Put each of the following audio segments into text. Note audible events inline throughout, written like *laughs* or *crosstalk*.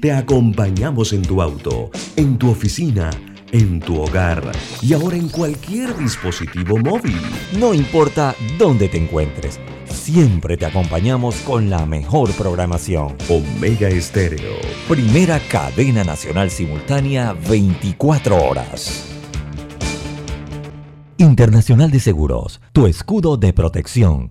Te acompañamos en tu auto, en tu oficina, en tu hogar y ahora en cualquier dispositivo móvil. No importa dónde te encuentres, siempre te acompañamos con la mejor programación. Omega Estéreo. Primera cadena nacional simultánea 24 horas. Internacional de Seguros, tu escudo de protección,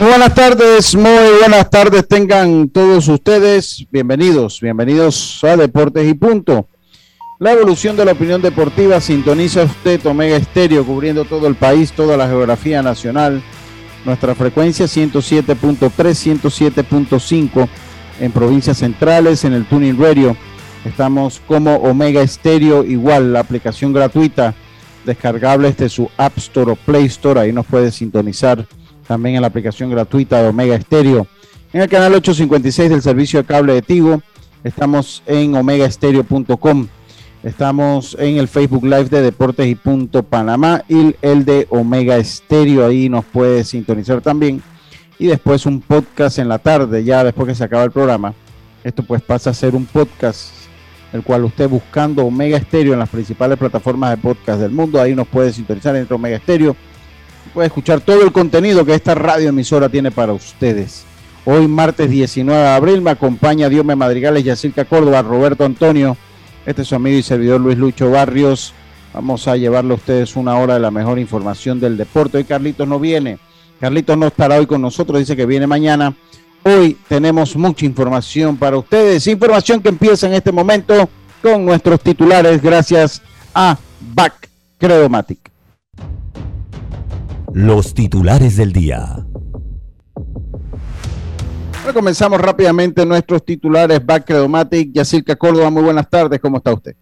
Buenas tardes, muy buenas tardes tengan todos ustedes. Bienvenidos, bienvenidos a Deportes y Punto. La evolución de la opinión deportiva sintoniza usted Omega Estéreo cubriendo todo el país, toda la geografía nacional. Nuestra frecuencia 107.3, 107.5 en provincias centrales, en el Tuning Radio. Estamos como Omega Estéreo, igual la aplicación gratuita descargable desde su App Store o Play Store. Ahí nos puede sintonizar también en la aplicación gratuita de Omega Estéreo. En el canal 856 del servicio de cable de Tigo, estamos en omegaestereo.com. Estamos en el Facebook Live de Deportes y Punto Panamá y el de Omega Estéreo. Ahí nos puede sintonizar también. Y después un podcast en la tarde, ya después que se acaba el programa. Esto pues pasa a ser un podcast, el cual usted buscando Omega Estéreo en las principales plataformas de podcast del mundo, ahí nos puede sintonizar entre Omega Estéreo puede escuchar todo el contenido que esta radioemisora tiene para ustedes. Hoy, martes 19 de abril, me acompaña Diome Madrigales, Yacirca Córdoba, Roberto Antonio. Este es su amigo y servidor Luis Lucho Barrios. Vamos a llevarle a ustedes una hora de la mejor información del deporte. Hoy Carlitos no viene. Carlitos no estará hoy con nosotros, dice que viene mañana. Hoy tenemos mucha información para ustedes. Información que empieza en este momento con nuestros titulares gracias a Back Credomatic. Los titulares del día. comenzamos rápidamente nuestros titulares. Backredomatic, Yacirca Córdoba, muy buenas tardes, ¿cómo está usted?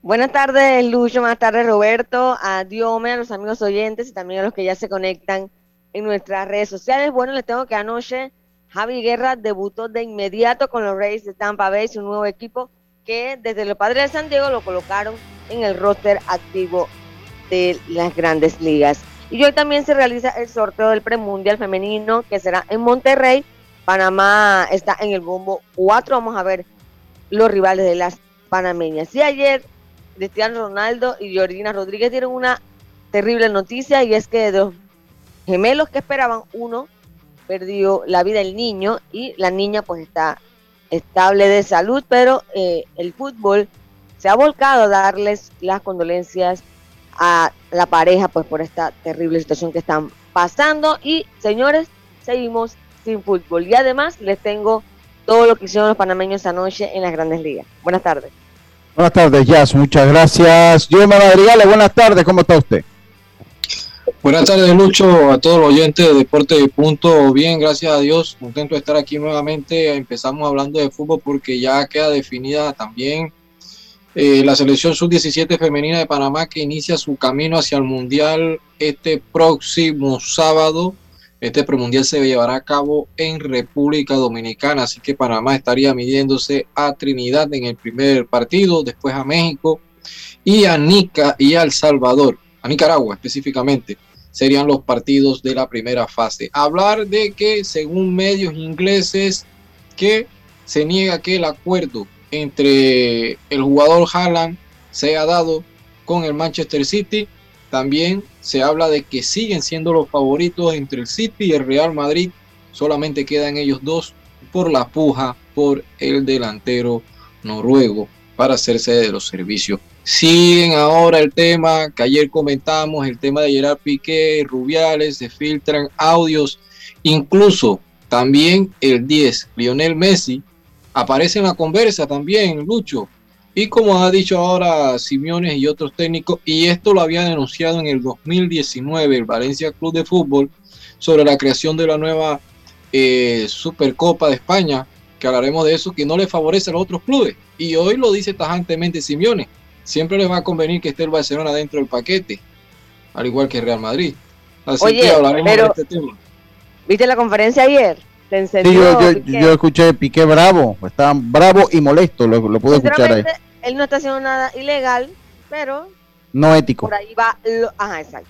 Buenas tardes, Lucho, buenas tardes, Roberto, a Diome, a los amigos oyentes y también a los que ya se conectan en nuestras redes sociales. Bueno, les tengo que anoche Javi Guerra debutó de inmediato con los Reyes de Tampa Bay, su nuevo equipo que desde los Padres de San Diego lo colocaron en el roster activo de las grandes ligas. Y hoy también se realiza el sorteo del premundial femenino que será en Monterrey. Panamá está en el bombo 4. Vamos a ver los rivales de las panameñas. Y ayer Cristiano Ronaldo y Georgina Rodríguez dieron una terrible noticia y es que de los gemelos que esperaban, uno perdió la vida el niño y la niña pues está estable de salud, pero eh, el fútbol se ha volcado a darles las condolencias a la pareja pues por esta terrible situación que están pasando y señores seguimos sin fútbol y además les tengo todo lo que hicieron los panameños anoche en las grandes ligas. Buenas tardes. Buenas tardes, Jazz. Muchas gracias. Yo Madrigales, buenas tardes. ¿Cómo está usted? Buenas tardes, Lucho, a todos los oyentes de Deporte de Punto. Bien, gracias a Dios. Contento de estar aquí nuevamente. Empezamos hablando de fútbol porque ya queda definida también eh, la selección sub-17 femenina de Panamá que inicia su camino hacia el Mundial este próximo sábado. Este premundial se llevará a cabo en República Dominicana, así que Panamá estaría midiéndose a Trinidad en el primer partido, después a México y a Nica y El Salvador, a Nicaragua específicamente, serían los partidos de la primera fase. Hablar de que según medios ingleses que se niega que el acuerdo entre el jugador Haaland se ha dado con el Manchester City. También se habla de que siguen siendo los favoritos entre el City y el Real Madrid. Solamente quedan ellos dos por la puja por el delantero noruego para hacerse de los servicios. Siguen ahora el tema que ayer comentamos, el tema de Gerard Piqué, Rubiales, se filtran audios, incluso también el 10, Lionel Messi, aparece en la conversa también, Lucho. Y como ha dicho ahora Simeones y otros técnicos, y esto lo había denunciado en el 2019 el Valencia Club de Fútbol sobre la creación de la nueva eh, Supercopa de España, que hablaremos de eso, que no le favorece a los otros clubes. Y hoy lo dice tajantemente Simeone. Siempre les va a convenir que esté el Barcelona dentro del paquete, al igual que Real Madrid. Así que hablaremos de este tema. ¿Viste la conferencia ayer? Sí, yo, escuché Piqué bravo, estaban bravo y molesto, lo, lo pude escuchar ahí. Él no está haciendo nada ilegal, pero... No ético. Por ahí va, ajá, exacto.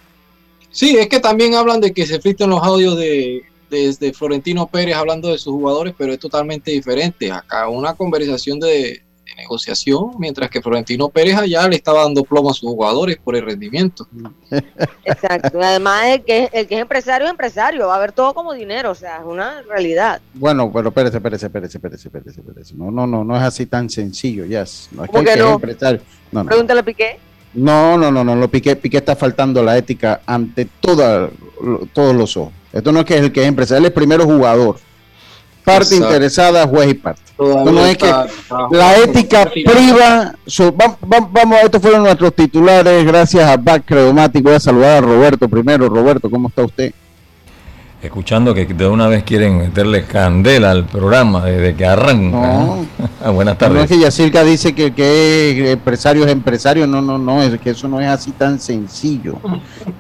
Sí, es que también hablan de que se filtran los audios de, desde Florentino Pérez hablando de sus jugadores, pero es totalmente diferente. Acá una conversación de, negociación, mientras que Florentino Pérez allá le estaba dando plomo a sus jugadores por el rendimiento. Exacto. Además, el que, el que es empresario es empresario, va a ver todo como dinero, o sea, es una realidad. Bueno, pero espérese, espérese, espérese, espérese, espérese, espérese. No, no, no, no es así tan sencillo, ya. No es que, no? empresario. No, Pregúntale a Piqué. No, no, no, no, lo Piqué, Piqué está faltando la ética ante toda, todos los ojos. Esto no es que es el que es empresario, él es primero jugador parte interesada, juez y parte. no es que la ética priva. vamos, estos fueron nuestros titulares. Gracias a Back Credomatic. Voy a saludar a Roberto primero. Roberto, ¿cómo está usted? Escuchando que de una vez quieren meterle candela al programa desde que arranca. *laughs* Buenas tardes. No es que Yacirca dice que, que empresario es empresario. No, no, no. Es que eso no es así tan sencillo.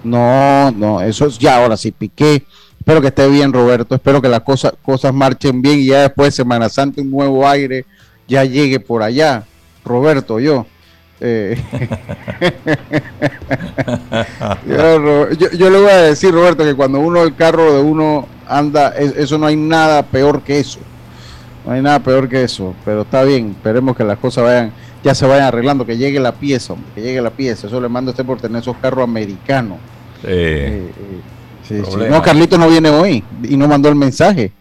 No, no. Eso es ya ahora sí. Piqué Espero que esté bien, Roberto. Espero que las cosas, cosas marchen bien y ya después de Semana Santa un nuevo aire ya llegue por allá. Roberto, yo. Eh, *laughs* yo, le voy a decir, Roberto, que cuando uno el carro de uno anda, eso no hay nada peor que eso. No hay nada peor que eso. Pero está bien, esperemos que las cosas vayan, ya se vayan arreglando, que llegue la pieza, hombre, que llegue la pieza. Eso le mando a usted por tener esos carros americanos. Eh, eh, no, Carlito no viene hoy y no mandó el mensaje.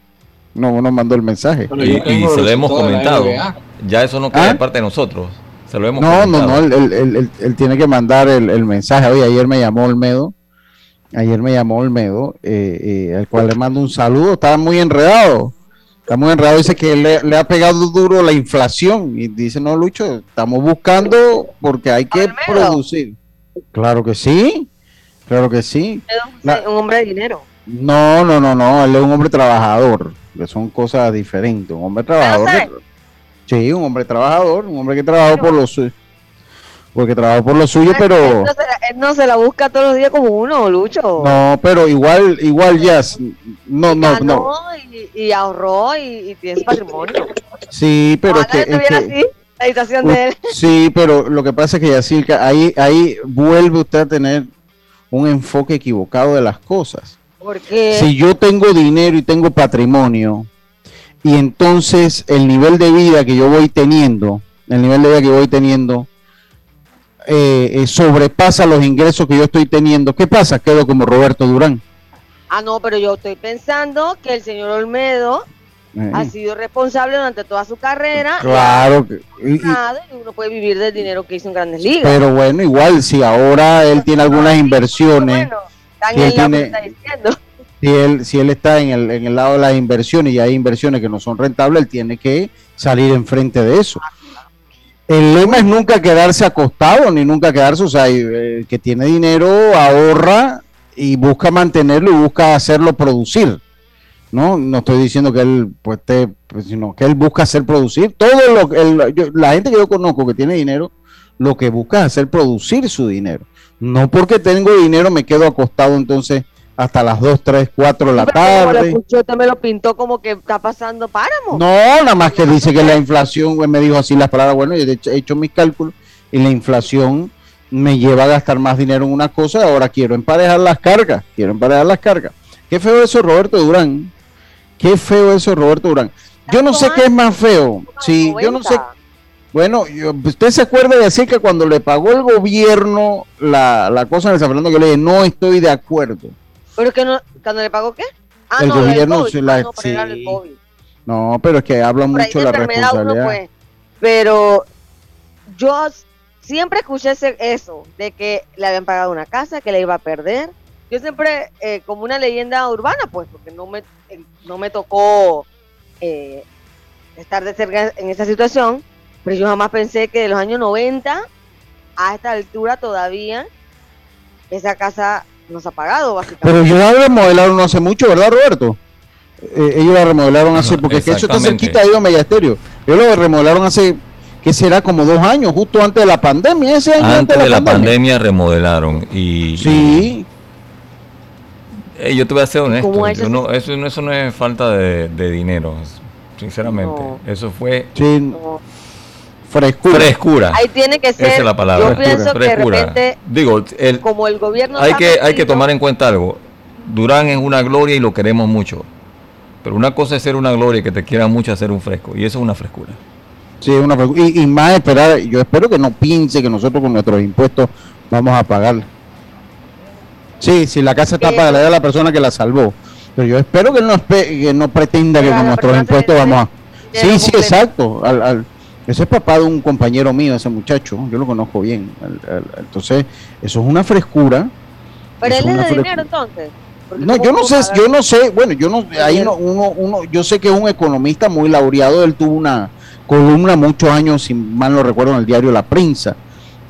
No, no mandó el mensaje. y, se lo hemos comentado. Ya eso no queda ¿Ah? parte de nosotros. Se lo hemos no, no, no, él, tiene que mandar el, mensaje. Oye, ayer me llamó Olmedo. Ayer me llamó Olmedo, eh, eh, al cual le mando un saludo. Estaba muy enredado. Está muy enredado. Dice que le, le, ha pegado duro la inflación. Y dice, no, Lucho, estamos buscando porque hay que producir. Claro que sí. Claro que sí. Es un, hombre de dinero. No, no, no, no, él es un hombre trabajador, que son cosas diferentes. Un hombre trabajador. sí, un hombre trabajador, un hombre que trabajó por lo suyo. Porque trabajó por lo suyo, pero. Él no, se la, busca todos los días como uno, Lucho. No, pero igual, igual ya. No, no, no. Y, ahorró y, tiene su patrimonio. Sí, pero es que. así, la situación de él. Sí, pero lo que pasa es que Yacirca, ahí, ahí vuelve usted a tener un enfoque equivocado de las cosas. Porque si yo tengo dinero y tengo patrimonio, y entonces el nivel de vida que yo voy teniendo, el nivel de vida que voy teniendo, eh, eh, sobrepasa los ingresos que yo estoy teniendo, ¿qué pasa? Quedo como Roberto Durán. Ah, no, pero yo estoy pensando que el señor Olmedo ha sido responsable durante toda su carrera. Claro. Y, uno puede vivir del dinero que hizo en Grandes Ligas. Pero bueno, igual si ahora él tiene algunas inversiones. si, él si, él, si él está en el, en el lado de las inversiones y hay inversiones que no son rentables, él tiene que salir enfrente de eso. El lema es nunca quedarse acostado ni nunca quedarse, o sea, el que tiene dinero ahorra y busca mantenerlo y busca hacerlo producir. ¿No? No estoy diciendo que él, pues, pues, sino que él busca hacer producir. Todo lo la gente que yo conozco que tiene dinero, lo que busca es hacer producir su dinero. No porque tengo dinero me quedo acostado entonces hasta las 2, 3, 4 de la tarde. Usted me lo pintó como que está pasando páramo. No, nada más que dice que la inflación, me dijo así las palabras, bueno, yo he hecho mis cálculos y la inflación me lleva a gastar más dinero en una cosa, ahora quiero emparejar las cargas, quiero emparejar las cargas. Qué feo eso, Roberto Durán, Qué feo eso, Roberto Durán. Yo no sé qué es más feo. Sí, yo no sé. Bueno, usted se acuerda de decir que cuando le pagó el gobierno la, la cosa en el San Fernando, que le dije, no estoy de acuerdo. ¿Pero que no, cuando le pagó qué? Ah, el gobierno se la. Ah, no, no, pero es que habla mucho la responsabilidad. pero yo siempre escuché eso, de que le habían pagado una casa, que le iba a perder. Yo siempre, eh, como una leyenda urbana, pues, porque no me no me tocó eh, estar de cerca en esa situación, Pero yo jamás pensé que de los años 90 a esta altura todavía esa casa nos ha pagado, básicamente. Pero ellos la remodelaron no hace mucho, ¿verdad, Roberto? Eh, ellos la remodelaron hace, porque es que eso está cerquita de Media Estéreo. Ellos lo remodelaron hace, ¿qué será? Como dos años, justo antes de la pandemia. Ese año antes, de la, pandemia. remodelaron. Y, sí. Eh, yo te voy a ser honesto. eso, no, eso, no es falta de, dinero, sinceramente. Eso fue. Frescura. Frescura. Ahí tiene que ser. Esa es la palabra. Yo pienso que de repente, Digo, el, como el gobierno. Hay que, hay que tomar en cuenta algo. Durán es una gloria y lo queremos mucho. Pero una cosa es ser una gloria y que te quiera mucho hacer un fresco. Y eso es una frescura. Sí, una frescura. Y, más esperar, yo espero que no piense que nosotros con nuestros impuestos vamos a pagar. Sí, si la casa está pagada, la persona que la salvó. Pero yo espero que no, que no pretenda que con nuestros impuestos vamos a... Sí, sí, exacto. al, ese es papá de un compañero mío, ese muchacho, yo lo conozco bien. Entonces, eso es una frescura. Pero él es de dinero entonces. no, yo no sé, yo no sé, bueno, yo no, ahí no, uno, uno, yo sé que es un economista muy laureado, él tuvo una columna muchos años, si mal no recuerdo, en el diario La Prensa,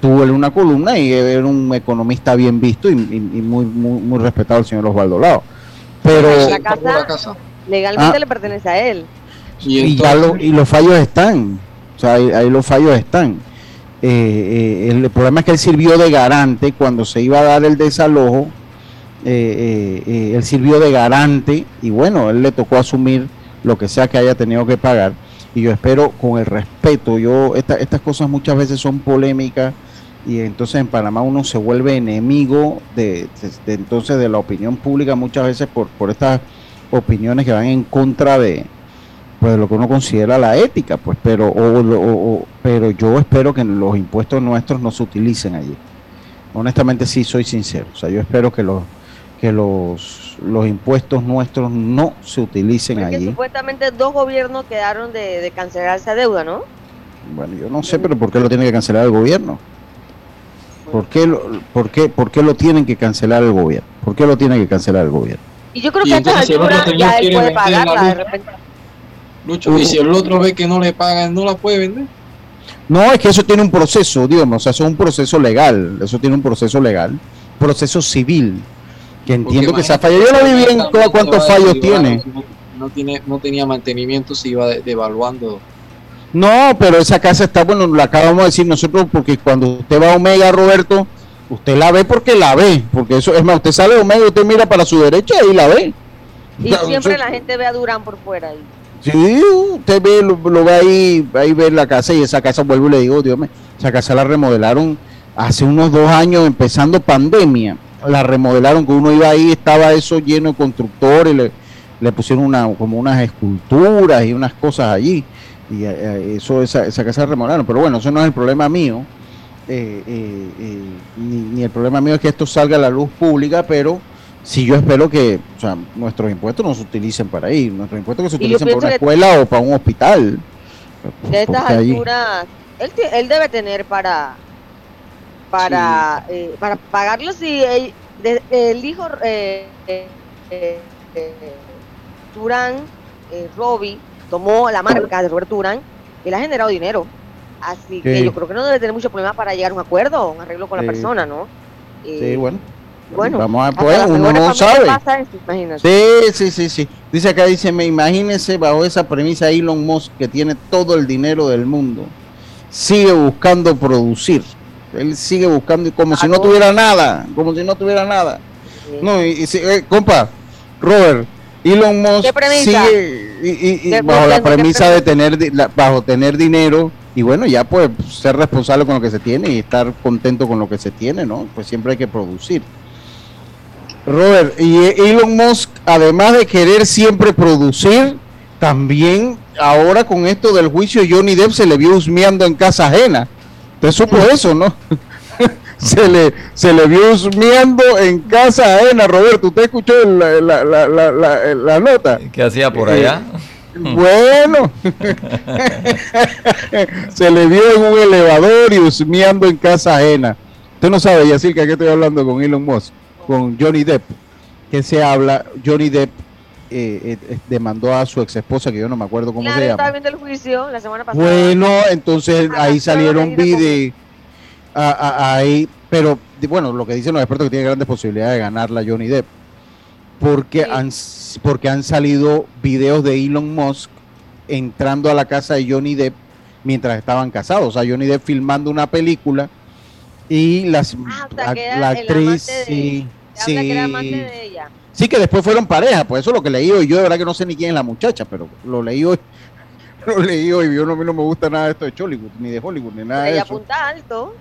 tuvo él una columna y era un economista bien visto y, muy, muy, muy respetado el señor Osvaldo Lao. Pero la casa, legalmente ah. le pertenece a él. Y, y los fallos están. O sea, ahí, los fallos están. Eh, eh, el, problema es que él sirvió de garante cuando se iba a dar el desalojo. Eh, él sirvió de garante y bueno, él le tocó asumir lo que sea que haya tenido que pagar. Y yo espero con el respeto, yo estas cosas muchas veces son polémicas y entonces en Panamá uno se vuelve enemigo de, entonces de la opinión pública muchas veces por, por estas opiniones que van en contra de, pues lo que uno considera la ética, pues, pero, o, pero yo espero que los impuestos nuestros no se utilicen allí. Honestamente sí soy sincero, o sea, yo espero que los que los, los impuestos nuestros no se utilicen Porque allí. Supuestamente dos gobiernos quedaron de, cancelar esa deuda, ¿no? Bueno, yo no sé, pero ¿por qué lo tiene que cancelar el gobierno? ¿Por qué, lo, por, qué, ¿Por qué lo tienen que cancelar el gobierno? ¿Por qué lo tiene que cancelar el gobierno? Y yo creo que a estas alturas ya él puede pagarla de repente. Lucho, y si el otro ve que no le pagan, ¿no la puede vender? No, es que eso tiene un proceso, digamos, o sea, eso es un proceso legal, eso tiene un proceso legal, proceso civil, que entiendo que se ha fallado. Yo no vi bien cuántos fallos tiene. No, tiene. no tenía mantenimiento, se iba devaluando. No, pero esa casa está, bueno, la acabamos de decir nosotros, porque cuando usted va a Omega, Roberto, usted la ve porque la ve, porque eso es más, usted sale de Omega, usted mira para su derecha y la ve. Y siempre la gente ve a Durán por fuera. Ahí. Sí, usted ve, lo, ve ahí, ahí ve la casa y esa casa, vuelvo y le digo, Dios mío, esa casa la remodelaron hace unos dos años, empezando pandemia. La remodelaron, que uno iba ahí, estaba eso lleno de constructores, le, le pusieron una, como unas esculturas y unas cosas allí. Y eh, eh, eso, esa, esa casa la remodelaron. Pero bueno, eso no es el problema mío. Eh, ni, ni el problema mío es que esto salga a la luz pública, pero si yo espero que o sea, nuestros impuestos no se utilicen para ir, nuestros impuestos que se utilicen para una escuela o para un hospital. De estas alturas, él, él, debe tener para para para pagarlo si el, hijo eh, eh, eh Durán, Robbie, tomó la marca de Roberto Durán, él ha generado dinero. Así que yo creo que no debe tener mucho problema para llegar a un acuerdo, un arreglo con la persona, ¿no? sí, bueno. Bueno, vamos a pues, uno no sabe. sí, sí, sí, sí. Dice acá, dice, me imagínese bajo esa premisa Elon Musk que tiene todo el dinero del mundo, sigue buscando producir. Él sigue buscando como si no tuviera nada, como si no tuviera nada. No, y, eh, compa, Robert, Elon Musk sigue y, bajo la premisa de tener bajo tener dinero y bueno, ya pues ser responsable con lo que se tiene y estar contento con lo que se tiene, ¿no? Pues siempre hay que producir. Robert, y Elon Musk, además de querer siempre producir, también ahora con esto del juicio Johnny Depp se le vio husmeando en casa ajena. Usted supo eso, ¿no? *laughs* *laughs* se le se le vio husmeando en casa ajena, Roberto. ¿Usted escuchó la, la, la, la nota? ¿Qué hacía por allá? Eh, bueno, *laughs* se le vio en un elevador y husmeando en casa ajena. Usted no sabe, Yacirca, que estoy hablando con Elon Musk con Johnny Depp, que se habla, Johnny Depp eh, eh, demandó a su ex esposa, que yo no me acuerdo cómo Claro, se yo llama. estaba viendo el juicio la semana pasada. Bueno, entonces Ah, ahí salieron videos. Ahí, pero bueno, lo que dicen los expertos que tiene grandes posibilidades de ganarla Johnny Depp. Porque, Sí. han, porque han salido videos de Elon Musk entrando a la casa de Johnny Depp mientras estaban casados. O sea, Johnny Depp filmando una película y las, Ah, o sea, la actriz, sí, que sí. ella. Que después fueron pareja, pues eso es lo que leí hoy. Yo de verdad que no sé ni quién es la muchacha, pero lo leí hoy. *laughs* Lo leí hoy. Yo no, a mí no me gusta nada de esto de Hollywood, ni de Hollywood, ni nada de ella eso. apunta alto.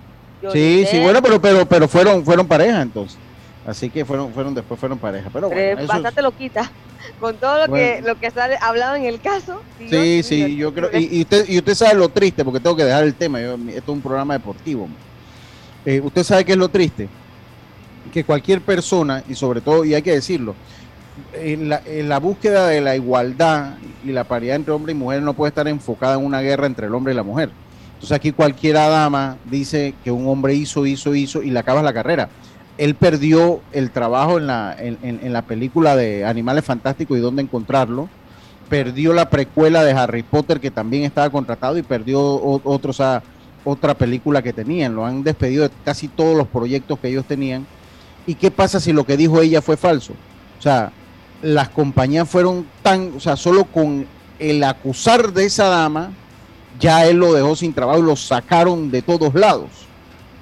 Sí, sí, bueno, pero pero pero fueron fueron pareja entonces. Así que fueron fueron después fueron pareja, pero bueno, es eso- bastante loquita. *laughs* Con todo lo que lo que sale hablado en el caso. Dios Sí, sí, yo creo y usted y usted sabe lo triste porque tengo que dejar el tema, yo- esto es un programa deportivo. Eh, usted sabe qué es lo triste, que cualquier persona y sobre todo y hay que decirlo, en la, en la búsqueda de la igualdad y la paridad entre hombre y mujer no puede estar enfocada en una guerra entre el hombre y la mujer. Entonces aquí cualquier dama dice que un hombre hizo, hizo, hizo y le acabas la carrera. Él perdió el trabajo en la, en, en- la película de Animales Fantásticos y dónde encontrarlo. Perdió la precuela de Harry Potter que también estaba contratado y perdió otra película que tenían. Lo han despedido de casi todos los proyectos que ellos tenían. ¿Y qué pasa si lo que dijo ella fue falso? O sea, las compañías fueron tan, o sea, solo con el acusar de esa dama, ya él lo dejó sin trabajo y lo sacaron de todos lados,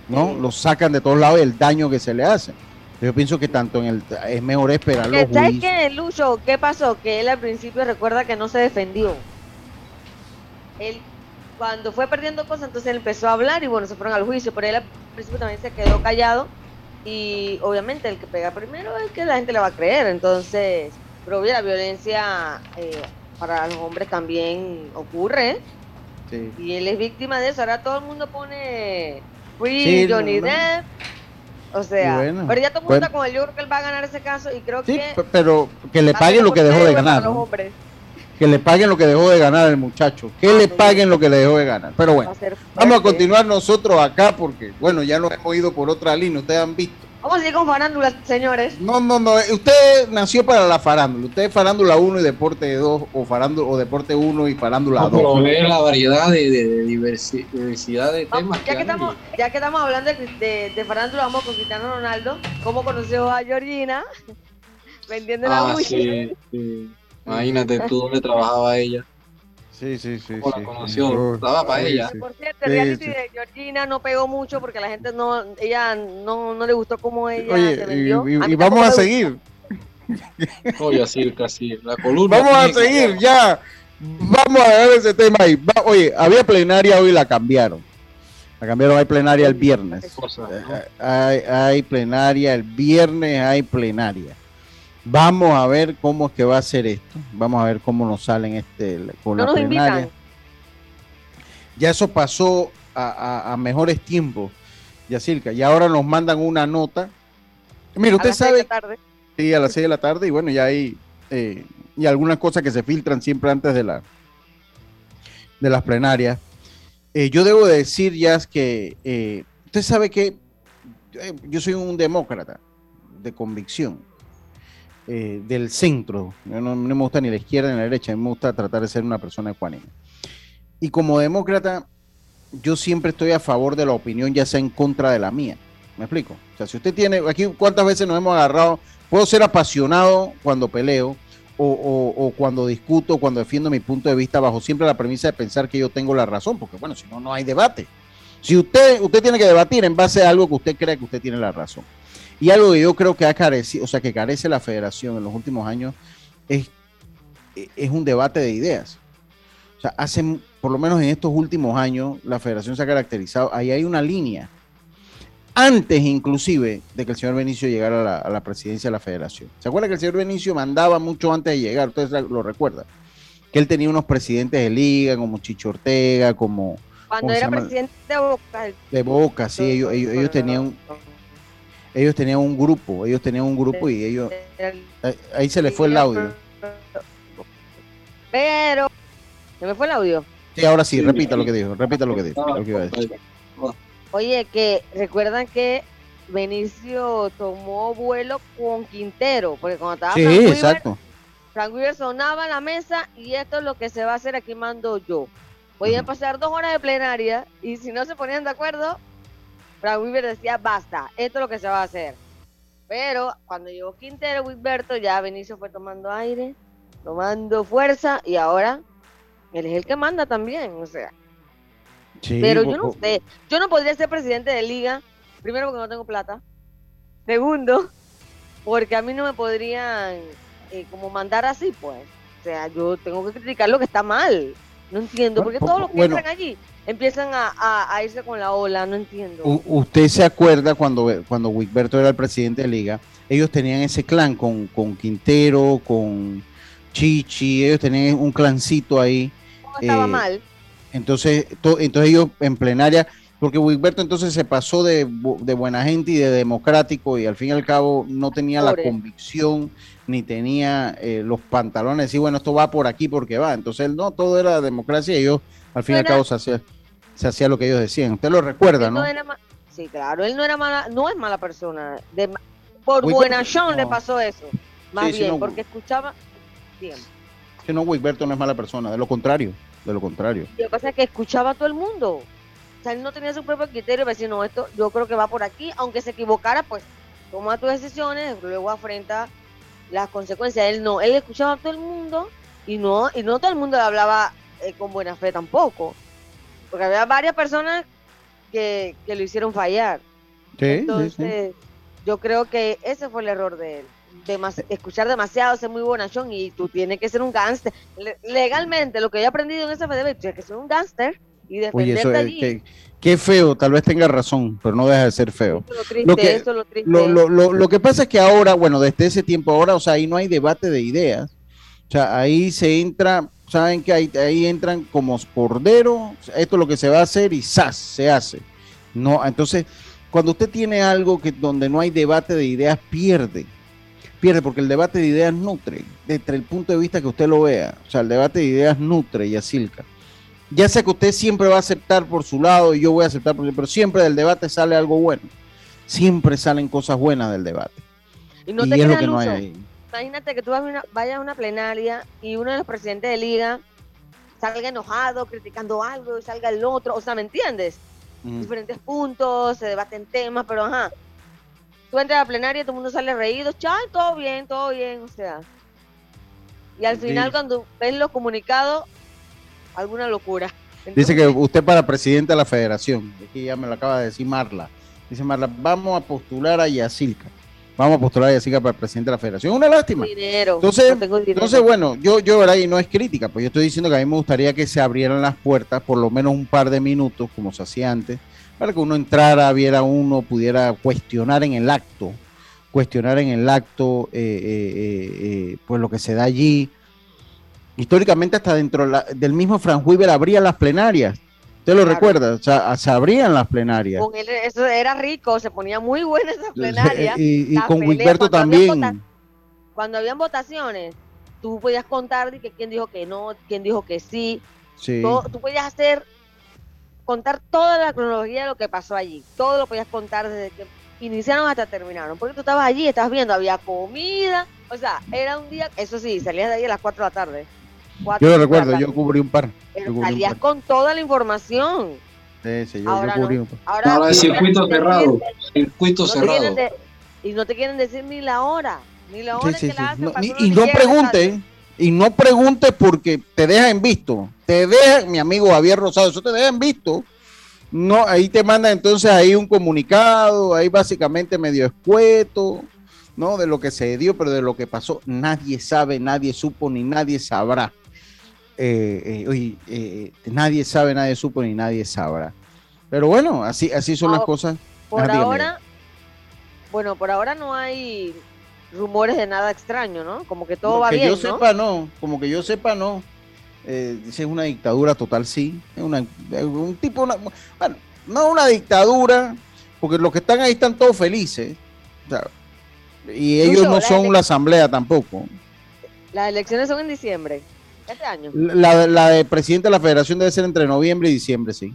¿no? Lo sacan de todos lados y el daño que se le hace. Yo pienso que tanto en el, es mejor esperar los Que, ¿Sabes juicios. qué, Lucho? ¿Qué pasó? Que él al principio recuerda que no se defendió. Él, cuando fue perdiendo cosas, entonces él empezó a hablar y bueno, se fueron al juicio, pero él al principio también se quedó callado y obviamente el que pega primero es que la gente le va a creer, entonces, pero la violencia eh, para los hombres también ocurre Sí. y él es víctima de eso. Ahora todo el mundo pone Free Sí, Johnny no, no. Depp. O sea, Bueno, pero ya todo el mundo bueno. está con él. Yo creo que él va a ganar ese caso y creo Sí, que pe- pero que le paguen lo que dejó de ganar. ¿no? Que le paguen lo que dejó de ganar el muchacho. Que Ah, le paguen lo que le dejó de ganar. Pero bueno, a vamos a continuar nosotros acá porque, bueno, ya lo hemos ido por otra línea. Ustedes han visto. Vamos a seguir con farándula, señores. No, no, no. Usted nació para la farándula. Usted es farándula 1 y deporte 2 o farándula o deporte 1 y farándula No, 2. pero ve la variedad de, de- de diversi- diversidad de Vamos, temas ya, que estamos, ya que estamos hablando de, de, de farándula, vamos con Cristiano Ronaldo. ¿Cómo conoció a Georgina? *laughs* Vendiendo la Ah, bulla. sí, sí. Imagínate tú dónde trabajaba ella. Sí, sí, sí. ¿Cómo la conoció? Estaba para sí, ella. Por cierto, el reality sí. de Georgina no pegó mucho porque la gente no, ella no, no le gustó cómo ella Oye, se y, vendió. y- A y vamos a seguir. Oye, así, casi. La columna. Vamos a seguir, ya. Vamos a dejar ese tema ahí. Va- oye, había plenaria hoy, la cambiaron. La cambiaron, hay plenaria el viernes. Eh, Hay, hay plenaria el viernes, hay plenaria. Vamos a ver cómo es que va a ser esto. Vamos a ver cómo nos salen este con No la nos plenaria. invitan. Ya eso pasó a, a- a mejores tiempos, Yacirca. Y ahora nos mandan una nota. Mira, A usted las seis de sabe la tarde. Sí, a las 6 de la tarde y bueno, ya hay eh, y algunas cosas que se filtran siempre antes de la de las plenarias. Eh, yo debo decir ya que eh, usted sabe que eh, yo soy un demócrata de convicción eh, del centro. No, me gusta ni la izquierda ni la derecha, me gusta tratar de ser una persona ecuánime. Y como demócrata, yo siempre estoy a favor de la opinión, ya sea en contra de la mía. ¿Me explico? O sea, si usted tiene, aquí cuántas veces nos hemos agarrado, puedo ser apasionado cuando peleo o, o- o cuando discuto, cuando defiendo mi punto de vista bajo siempre la premisa de pensar que yo tengo la razón, porque bueno, si no, no hay debate. Si usted, usted tiene que debatir en base a algo que usted cree que usted tiene la razón. Y algo que yo creo que ha carecido, o sea, que carece la federación en los últimos años, es, es un debate de ideas. O sea, hace, por lo menos en estos últimos años, la federación se ha caracterizado, ahí hay una línea antes inclusive de que el señor Benicio llegara a la, a la presidencia de la federación. ¿Se acuerda que el señor Benicio mandaba mucho antes de llegar? Ustedes lo recuerdan. Que él tenía unos presidentes de liga, como Chicho Ortega, como Cuando ¿cómo se era presidente de Boca. de Boca, sí, ellos, ellos, ellos tenían, ellos tenían un grupo, ellos tenían un grupo y ellos, el- ahí- ahí se le fue el audio. Pero, ¿se me fue el audio? Sí, ahora sí, repita lo que dijo, repita lo que dijo. Estaba- lo que iba a decir. Oye, que recuerdan que Benicio tomó vuelo con Quintero, porque cuando estaba Sí, Frank Weaver, exacto. Frank Weaver sonaba en la mesa y esto es lo que se va a hacer, aquí mando yo. Podían pasar dos horas de plenaria y si no se ponían de acuerdo, Frank Weaver decía, basta, esto es lo que se va a hacer. Pero cuando llegó Quintero, Wilberto, ya Benicio fue tomando aire, tomando fuerza y ahora él es el que manda también, o sea. pero yo no sé, yo no podría ser presidente de liga, primero porque no tengo plata, segundo, *laughs* porque a mí no me podrían eh, como mandar así, pues. O sea, yo tengo que criticar lo que está mal. No entiendo, porque todos los que entran allí empiezan a, irse con la ola, no entiendo. usted se acuerda cuando, cuando Wigberto era el presidente de liga, ellos tenían ese clan con, con Quintero, con Chichi, ellos tenían un clancito ahí. No estaba eh, mal. Entonces, entonces ellos en plenaria, porque Wigberto entonces se pasó de, buena gente y de democrático y al fin y al cabo no tenía la convicción ni tenía eh, los pantalones y bueno, esto va por aquí porque va. Entonces, no, todo era democracia y ellos al fin y al cabo se hacía, se hacía lo que ellos decían. Usted lo recuerda, ¿no? sí, claro, él no era mala, no es mala persona. De, por buena Sean le pasó eso. Más bien, porque escuchaba bien. Que no, Wigberto no es mala persona, de lo contrario, de lo contrario. Lo que pasa es que escuchaba a todo el mundo. O sea, él no tenía su propio criterio para decir, no, esto yo creo que va por aquí, aunque se equivocara, pues toma tus decisiones, luego afrenta las consecuencias. Él no, él escuchaba a todo el mundo y no, y no todo el mundo le hablaba eh, con buena fe tampoco. Porque había varias personas que, que lo hicieron fallar. Entonces, yo creo que ese fue el error de él. escuchar demasiado, ser muy bonachón y tú tienes que ser un gángster. legalmente, lo que he aprendido en ese FDB, tienes que ser un gángster y defenderte allí. Qué feo, tal vez tenga razón, pero no deja de ser feo. lo, que, lo, que pasa es que ahora, bueno, desde ese tiempo ahora, o sea, ahí no hay debate de ideas. O sea, ahí se entra, saben que ahí, ahí entran como cordero, esto es lo que se va a hacer y ¡zas! se hace. No, entonces, cuando usted tiene algo que donde no hay debate de ideas, pierde. Pierde porque el debate de ideas nutre, desde el punto de vista que usted lo vea. O sea, el debate de ideas nutre y asilca ya sea que usted siempre va a aceptar por su lado y yo voy a aceptar por pero siempre del debate sale algo bueno. Siempre salen cosas buenas del debate. Y no te es que no hay Imagínate que tú vayas a una plenaria y uno de los presidentes de liga salga enojado, criticando algo y salga el otro. O sea, ¿me entiendes? Diferentes puntos, se debaten temas, pero ajá. Tú entras a la plenaria y todo el mundo sale reído, chao, todo bien, todo bien, o sea. Y al final, cuando ven los comunicados, alguna locura. Dice que usted para presidente de la federación, aquí ya me lo acaba de decir Marla. Dice Marla, vamos a postular a Yacilca. Vamos a postular a Yacilca para presidente de la federación. Una lástima. entonces, entonces, bueno, yo, yo, ¿verdad? Y no es crítica, pues yo estoy diciendo que a mí me gustaría que se abrieran las puertas por lo menos un par de minutos, como se hacía antes, para que uno entrara, viera uno, pudiera cuestionar en el acto, cuestionar en el acto, eh, eh, eh, pues lo que se da allí, históricamente hasta dentro del mismo Frank Weaver abría las plenarias. ¿Usted lo recuerda? O sea, se abrían las plenarias. Con él, eso era rico, se ponía muy buena esa plenaria. Y, con Wilberto también. cuando habían votaciones, tú podías contar de que quién dijo que no, quién dijo que sí. sí. tú podías hacer, contar toda la cronología de lo que pasó allí. Todo lo podías contar desde que iniciaron hasta terminaron. Porque tú estabas allí, estabas viendo, había comida. O sea, era un día, eso sí, salías de ahí a las 4 de la tarde yo lo recuerdo, yo cubrí un par. salías con toda la información. Sí, sí, yo, cubrí un par. Ahora, el circuito cerrado. Circuito cerrado. y no te quieren decir ni la hora. Ni la hora que la hacen. y, no pregunte, y no pregunte porque te dejan visto. Te dejan, mi amigo Javier Rosado, eso te dejan visto. No, ahí te mandan entonces ahí un comunicado, ahí básicamente medio escueto, ¿no? De lo que se dio, pero de lo que pasó, nadie sabe, nadie supo, ni nadie sabrá. Eh, eh, eh, nadie sabe, nadie supo ni nadie sabrá. Pero bueno, así, así son las cosas. Por ahora, bueno, por ahora no hay rumores de nada extraño, ¿no? Como que todo va que bien. yo sepa, no. Como que yo sepa, no. es una dictadura total, sí. Es una, un tipo, bueno, no una dictadura, porque los que están ahí están todos felices. y ellos no son la asamblea tampoco. Las elecciones son en diciembre. Este año. La, la de presidente de la federación debe ser entre noviembre y diciembre, sí.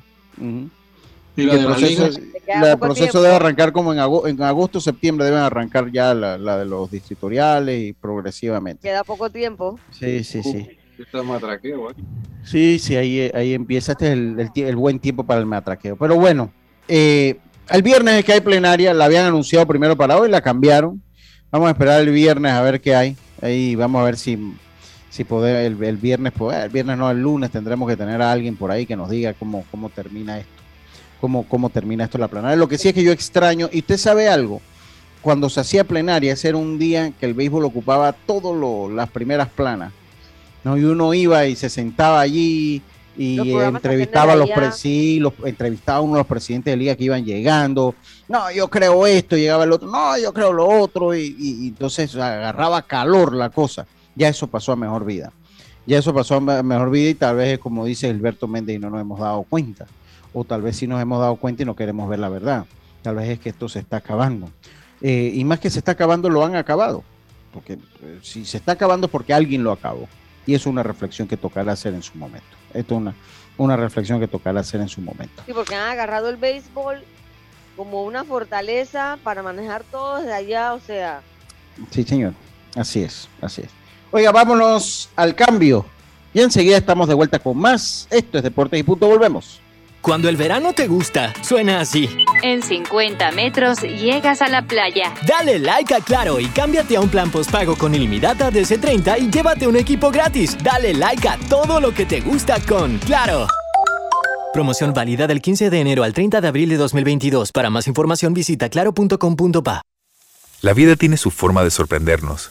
Y la el de la proceso, la- el tiempo. debe arrancar como en, ago- en agosto, septiembre deben arrancar ya la, la de los distritoriales y progresivamente. Queda poco tiempo. Sí, sí, sí. Está matraqueo, ¿eh? Sí, sí, ahí, ahí empieza. Este es el, el tie- el buen tiempo para el matraqueo. Pero bueno, eh, el viernes es que hay plenaria. La habían anunciado primero para hoy, la cambiaron. Vamos a esperar el viernes a ver qué hay. Ahí vamos a ver si, si podemos, el, el viernes, pues, el viernes no, el lunes tendremos que tener a alguien por ahí que nos diga cómo, cómo termina esto. Cómo, cómo termina esto la plenaria. Lo que sí es que yo extraño, y usted sabe algo, cuando se hacía plenaria, ese era un día que el béisbol ocupaba todas las primeras planas. ¿no? Y uno iba y se sentaba allí y Los entrevistaba a los, también de pre- allá. sí, los entrevistaba a uno de los presidentes de liga que iban llegando. No, yo creo esto, llegaba el otro, no, yo creo lo otro, y, y- y entonces agarraba calor la cosa. Ya eso pasó a mejor vida. Ya eso pasó a me- mejor vida y tal vez es como dice Gilberto Méndez y no nos hemos dado cuenta. O tal vez sí nos hemos dado cuenta y no queremos ver la verdad. Tal vez es que esto se está acabando. Eh, y más que se está acabando, lo han acabado. Porque eh, si se está acabando es porque alguien lo acabó. Y es una reflexión que tocará hacer en su momento. Esto es una, una reflexión que tocará hacer en su momento. Sí, porque han agarrado el béisbol como una fortaleza para manejar todo desde allá, o sea, Sí, señor. Así es, así es. Oiga, vámonos al cambio. Y enseguida estamos de vuelta con más. Esto es Deportes y Punto. Volvemos. Cuando el verano te gusta, suena así. En 50 metros llegas a la playa. Dale like a Claro y cámbiate a un plan postpago con ilimitada de C30 y llévate un equipo gratis. Dale like a todo lo que te gusta con Claro. Promoción válida del 15 de enero al 30 de abril de 2022. Para más información visita claro.com.pa. La vida tiene su forma de sorprendernos,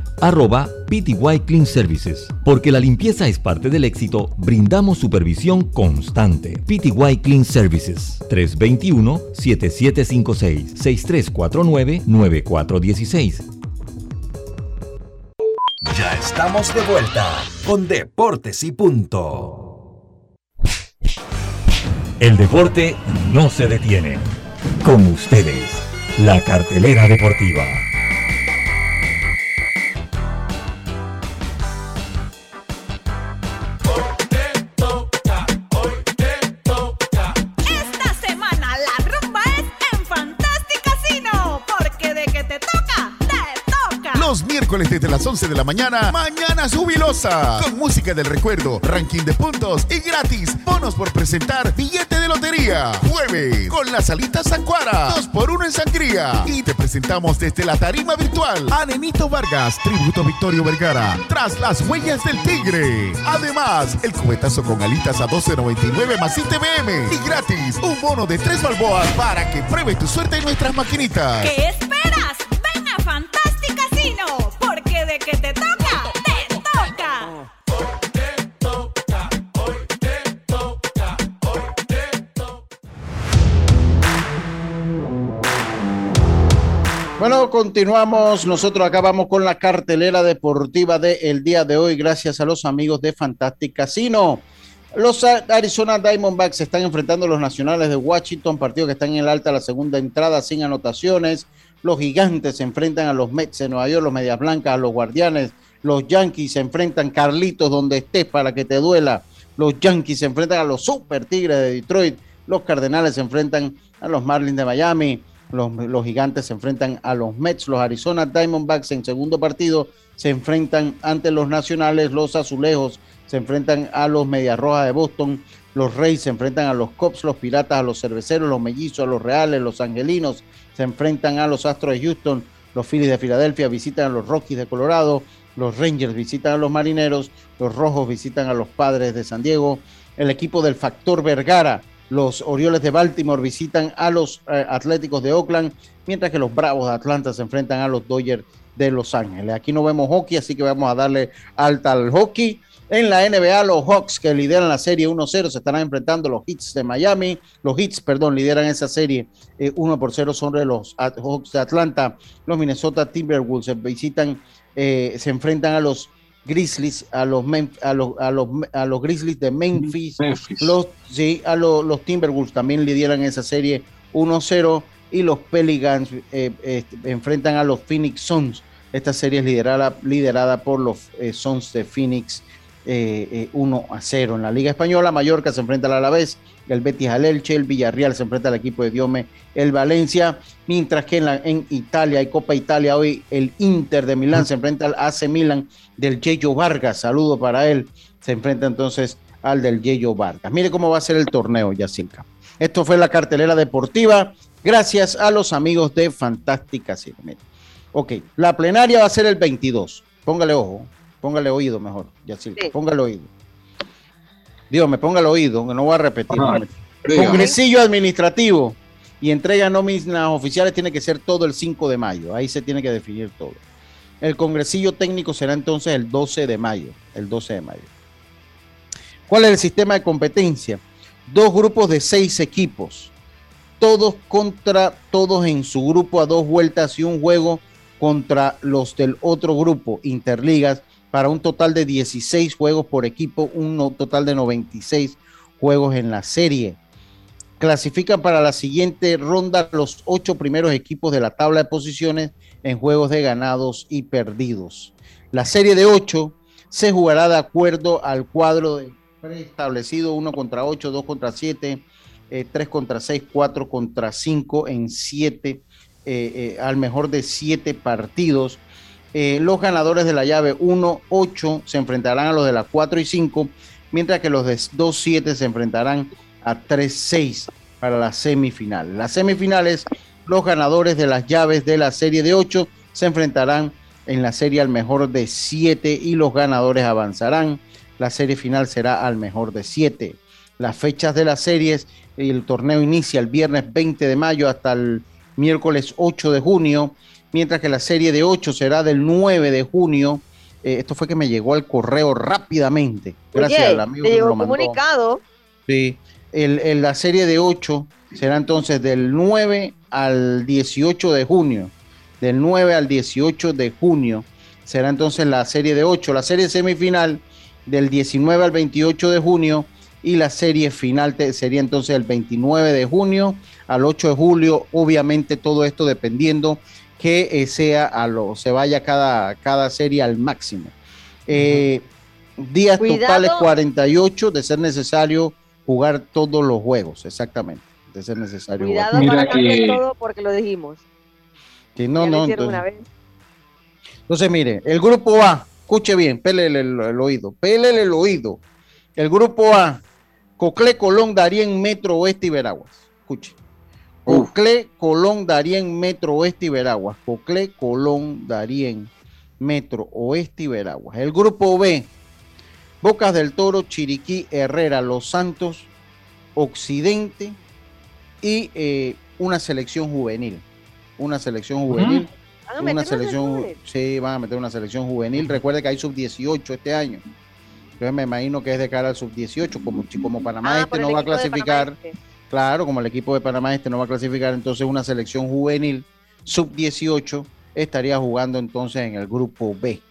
arroba PTY Clean Services. Porque la limpieza es parte del éxito, brindamos supervisión constante. PTY Clean Services 321-7756-6349-9416. Ya estamos de vuelta con Deportes y Punto. El deporte no se detiene. Con ustedes, la cartelera deportiva. Las 11 de la mañana, Mañana Jubilosa, con música del recuerdo, ranking de puntos y gratis, bonos por presentar, billete de lotería. Jueves, con las alitas Sancuara, 2 por 1 en sangría. Y te presentamos desde la tarima virtual a Nenito Vargas, tributo Victorio Vergara, tras las huellas del tigre. Además, el cubetazo con alitas a 12.99 más ITBM y gratis, un bono de 3 balboas para que pruebe tu suerte en nuestras maquinitas. ¿Qué esperas? Bueno, continuamos. Nosotros acabamos con la cartelera deportiva del día de hoy, gracias a los amigos de Fantastic Casino. Los Arizona Diamondbacks se están enfrentando a los Nacionales de Washington, partido que están en el alta la segunda entrada sin anotaciones. Los Gigantes se enfrentan a los Mets de Nueva York, los Medias Blancas a los Guardianes. Los Yankees se enfrentan Carlitos donde estés para que te duela. Los Yankees se enfrentan a los Super Tigres de Detroit. Los Cardenales se enfrentan a los Marlins de Miami. Los, los, gigantes se enfrentan a los Mets, los Arizona Diamondbacks en segundo partido se enfrentan ante los nacionales, los azulejos se enfrentan a los Medias Rojas de Boston, los Reyes se enfrentan a los Cops, los Piratas a los Cerveceros, los Mellizos a los Reales, los Angelinos se enfrentan a los Astros de Houston, los Phillies de Filadelfia visitan a los Rockies de Colorado, los Rangers visitan a los Marineros, los Rojos visitan a los Padres de San Diego, el equipo del Factor Vergara los Orioles de Baltimore visitan a los eh, Atléticos de Oakland, mientras que los Bravos de Atlanta se enfrentan a los Dodgers de Los Ángeles. Aquí no vemos hockey, así que vamos a darle alta al hockey. En la NBA, los Hawks que lideran la serie 1-0 se estarán enfrentando a los Hits de Miami. Los Hits, perdón, lideran esa serie eh, 1 por 0 sobre los Hawks de Atlanta. Los Minnesota Timberwolves se visitan, eh, se enfrentan a los Grizzlies, a los, a los, a los, a los Grizzlies de Memphis, Memphis. Los, sí, a los, los, Timberwolves también lideran esa serie 1-0 y los Pelicans eh, eh, enfrentan a los Phoenix Suns. Esta serie es liderada, liderada por los eh, Suns de Phoenix 1 0. En la Liga Española, Mallorca se enfrenta al Alavés, el Betis al Elche, el Villarreal se enfrenta al equipo de Diome, el Valencia, mientras que en, la, en Italia y Copa Italia hoy el Inter de Milán se enfrenta al AC Milan del Yeyo Vargas, saludo para él, se enfrenta entonces al del Yeyo Vargas. Mire cómo va a ser el torneo, Yacilca. Esto fue la cartelera deportiva, gracias a los amigos de Fantástica Cine. Ok, la plenaria va a ser el 22, póngale ojo, póngale oído mejor, sí. póngale oído. Dios, me ponga el oído, que no voy a repetir. Congresillo administrativo y entrega nóminas oficiales tiene que ser todo el 5 de mayo, ahí se tiene que definir todo. El congresillo técnico será entonces el 12 de mayo, el 12 de mayo. ¿Cuál es el sistema de competencia? Dos grupos de seis equipos, todos contra todos en su grupo a dos vueltas y un juego contra los del otro grupo, interligas, para un total de 16 juegos por equipo, un total de 96 juegos en la serie. Clasifican para la siguiente ronda los ocho primeros equipos de la tabla de posiciones en juegos de ganados y perdidos. La serie de ocho se jugará de acuerdo al cuadro preestablecido, uno contra ocho, dos contra siete, eh, tres contra seis, cuatro contra cinco en siete, eh, eh, al mejor de siete partidos. Eh, los ganadores de la llave 1-8 se enfrentarán a los de la 4 y 5, mientras que los de 2-7 se enfrentarán a 3-6 para la semifinal. Las semifinales, los ganadores de las llaves de la serie de 8 se enfrentarán en la serie al mejor de 7 y los ganadores avanzarán. La serie final será al mejor de 7. Las fechas de las series, el torneo inicia el viernes 20 de mayo hasta el miércoles 8 de junio mientras que la serie de 8 será del 9 de junio. Eh, esto fue que me llegó al correo rápidamente. Gracias Oye, al amigo te que lo mandó. comunicado. Sí, el, el- la serie de 8 será entonces del 9 al 18 de junio. Del 9 al 18 de junio será entonces la serie de 8. La serie semifinal del 19 al 28 de junio y la serie final te- sería entonces el 29 de junio al 8 de julio. Obviamente todo esto dependiendo que eh, sea a lo, se vaya cada, cada serie al máximo. Eh, días Cuidado. totales 48 de ser necesario jugar todos los juegos, exactamente. De ser necesario Cuidado jugar. para cambiar todo porque lo dijimos. Que no, Ya no, entonces- una vez. Entonces, mire, el grupo A, escuche bien, pélele el, el oído, pélele el oído. El grupo A, Coclé, Colón, Darien, Metro Oeste y Veraguas. Escuche. Coclé, Colón, Darien, Metro Oeste y Veraguas. Coclé, Colón, Darien, Metro Oeste y Veraguas. El grupo B, Bocas del Toro, Chiriquí, Herrera, Los Santos, Occidente y eh, una selección juvenil. Una selección juvenil. ¿Van a Una selección, juvenil? sí, van a meter una selección juvenil. Recuerde que hay sub-18 este año. Entonces me imagino que es de cara al sub-18, como, como Panamá Ah, este por el no va a clasificar. Panamá Este. Claro, como el equipo de Panamá este no va a clasificar, entonces una selección juvenil sub-18 estaría jugando entonces en el grupo B.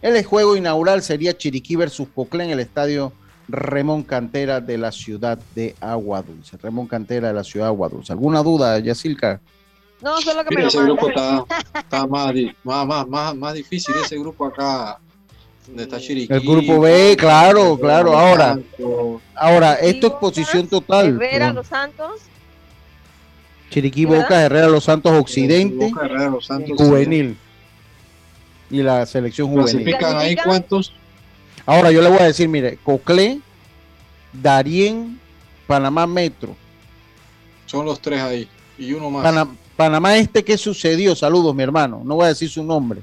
El juego inaugural sería Chiriquí versus Coclé en el estadio Remón Cantera de la ciudad de Agua Dulce. Remón Cantera de la ciudad de Agua Dulce. ¿Alguna duda, Yacilca? No, solo que me Mira, ese grupo está, está más, más, más, más difícil, ese grupo acá, donde está Chiriquí. El grupo B, claro, claro. Ahora, ahora, esto es posición total. Herrera. Los Santos. Chiriquí. Boca, Herrera, Los Santos, Occidente, Boca, Herrera, Los Santos, juvenil. Y la selección juvenil. ¿Clasifican ahí cuántos? Ahora yo le voy a decir, mire, Coclé, Darien, Panamá Metro. Son los tres ahí. Y uno más. Pana- Panamá Este, ¿qué sucedió? Saludos, mi hermano. No voy a decir su nombre.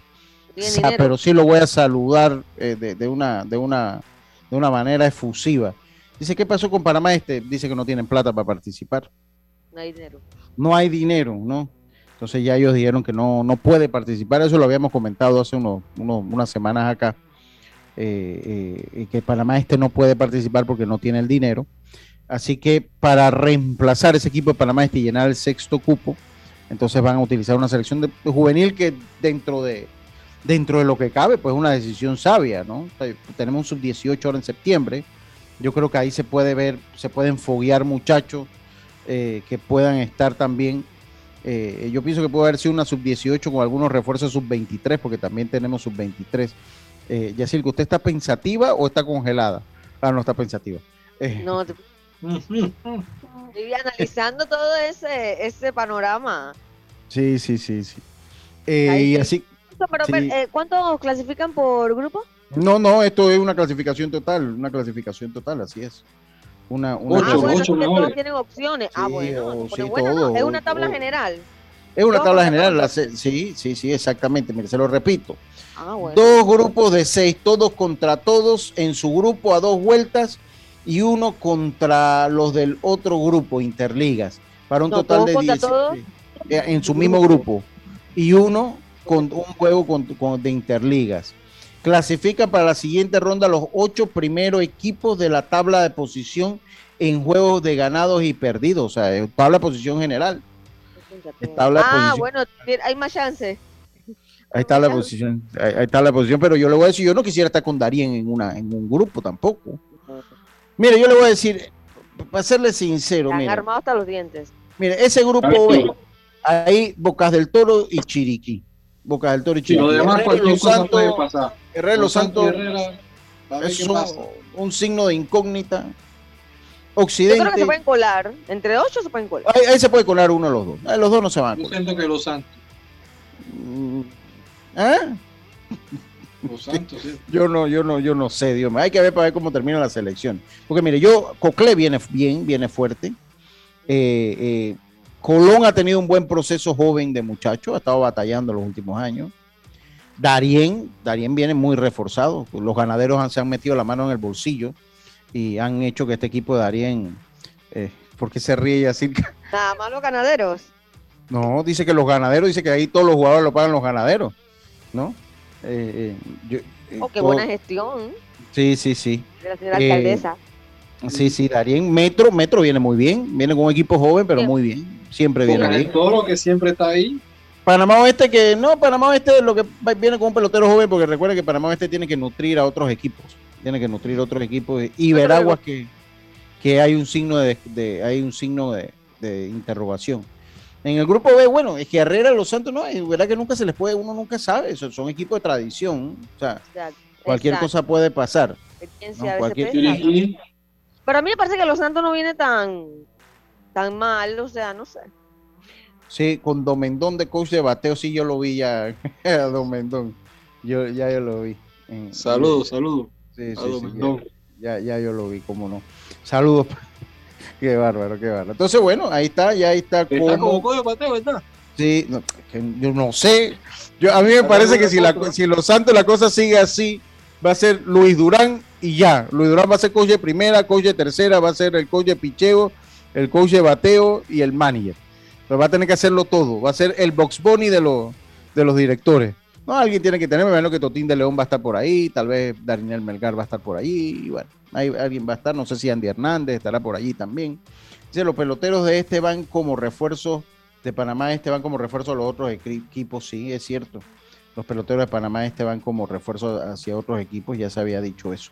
Dinero. pero sí lo voy a saludar eh, de, de una, de, una, de una manera efusiva. Dice, ¿qué pasó con Panamá Este? Dice que no tienen plata para participar. No hay dinero. No hay dinero, ¿no? Entonces ya ellos dijeron que no, no puede participar. Eso lo habíamos comentado hace unos, unos- unas semanas acá. eh, eh, que Panamá Este no puede participar porque no tiene el dinero. Así que para reemplazar ese equipo de Panamá Este y llenar el sexto cupo, entonces van a utilizar una selección de juvenil que dentro de dentro de lo que cabe, pues es una decisión sabia, ¿no? Tenemos un sub-18 ahora en septiembre. Yo creo que ahí se puede ver, se pueden foguear muchachos eh, que puedan estar también. eh, yo pienso que puede haber sido una sub-18 con algunos refuerzos sub-23, porque también tenemos sub-23. Eh, Yacil, ¿usted está pensativa o está congelada? Ah, no está pensativa. Eh, No, *laughs* te- estoy analizando todo ese, ese panorama. Sí, sí, sí, sí. Eh, y sí. así, Pero, Sí. pero, eh, ¿Cuántos clasifican por grupo? no, no, esto es una clasificación total, una clasificación total, así es. Una, una ah, Ocho, bueno, ocho todos tienen opciones. ah, bueno, sí, bueno, ¿no? todo, Es una tabla general. Es una tabla general, la sí, sí, sí, exactamente. Mire, se lo repito. Ah, bueno. Dos grupos de seis, todos contra todos en su grupo a dos vueltas y uno contra los del otro grupo, Interligas, para un No, total todos de contra 10 todos. eh, en su mismo grupo y uno con un juego con- con- de Interligas. Clasifica para la siguiente ronda los ocho primeros equipos de la tabla de posición en juegos de ganados y perdidos, o sea, es tabla de posición general. Tabla de Ah, posición. bueno, hay más chance. Ahí está la posición, ahí, está la posición, pero yo le voy a decir, yo no quisiera estar con Darien en una en un grupo tampoco. Mire, yo le voy a decir, para serle sincero, mire, armados hasta los dientes. mire, ese grupo B, ahí Bocas del Toro y Chiriquí. Bocas del Toro y Si Chiriquí. lo demás, cualquier Los cosa Santos- puede pasar. Herrera y Los Santos es un, signo de incógnita. Yo Occidente, creo que se pueden colar. Entre ocho se pueden colar. ahí, ahí se puede colar uno de los dos. Ahí los dos no se van a Yo siento que los Santos. ¿Ah? *laughs* Los Santos, sí. Yo no, yo no, yo no sé, Dios mío. Hay que ver para ver cómo termina la selección. Porque mire, yo, Coclé viene bien, viene fuerte. Eh, eh, Colón ha tenido un buen proceso joven de muchacho, ha estado batallando los últimos años. Darien, Darien viene muy reforzado. Los ganaderos han- se han metido la mano en el bolsillo y han hecho que este equipo de Darien, eh, ¿por qué se ríe así? *laughs* Nada más los ganaderos. No, dice que los ganaderos, dice que ahí todos los jugadores lo pagan los ganaderos, ¿no? Eh, eh, yo- Oh, qué todo- buena gestión Sí, sí, sí. de la señora alcaldesa. Sí, sí, Darien. Metro, Metro viene muy bien. Viene con un equipo joven, pero muy bien. Siempre viene bien. Toro, que siempre está ahí. Panamá Oeste que no, Panamá Oeste lo que viene con un pelotero joven porque recuerda que Panamá Oeste tiene que nutrir a otros equipos. Tiene que nutrir a otros equipos. Y Veraguas que, que hay un signo de, de- hay un signo de, de interrogación. En el grupo B, bueno, es que Herrera Los Santos no, es verdad que nunca se les puede, uno nunca sabe, son, son equipos de tradición, o sea, Exacto, cualquier exacto. cosa puede pasar. Experiencia No, a veces cualquier- pesa. Chiriquí. Pero a mí me parece que los Santos no viene tan, tan mal, o sea, no sé. Sí, con Domendón de coach de bateo, sí yo lo vi ya, *laughs* a Domendón. Yo, ya yo lo vi. Saludos, saludos. Sí, sí, sí, ya, ya, yo lo vi, cómo no. Saludos. *laughs* qué bárbaro, qué bárbaro. Entonces, bueno, ahí está, ya ahí está. Está. Sí, yo no sé. Yo, a mí me parece que si, la, si Los Santos la cosa sigue así, va a ser Luis Durán y ya. Luis Durán va a ser coach de primera, coach de tercera, va a ser el coach de picheo, el coach de bateo y el manager. Pero va a tener que hacerlo todo. Va a ser el box bunny de los, de los directores. No, alguien tiene que tener, me que Totín de León va a estar por ahí, tal vez Daniel Melgar va a estar por ahí, y bueno, alguien va a estar, no sé si Andy Hernández estará por allí también. Dice, los peloteros de este van como refuerzo, de Panamá este van como refuerzo a los otros equipos, sí, es cierto. Los peloteros de Panamá este van como refuerzo hacia otros equipos, ya se había dicho eso.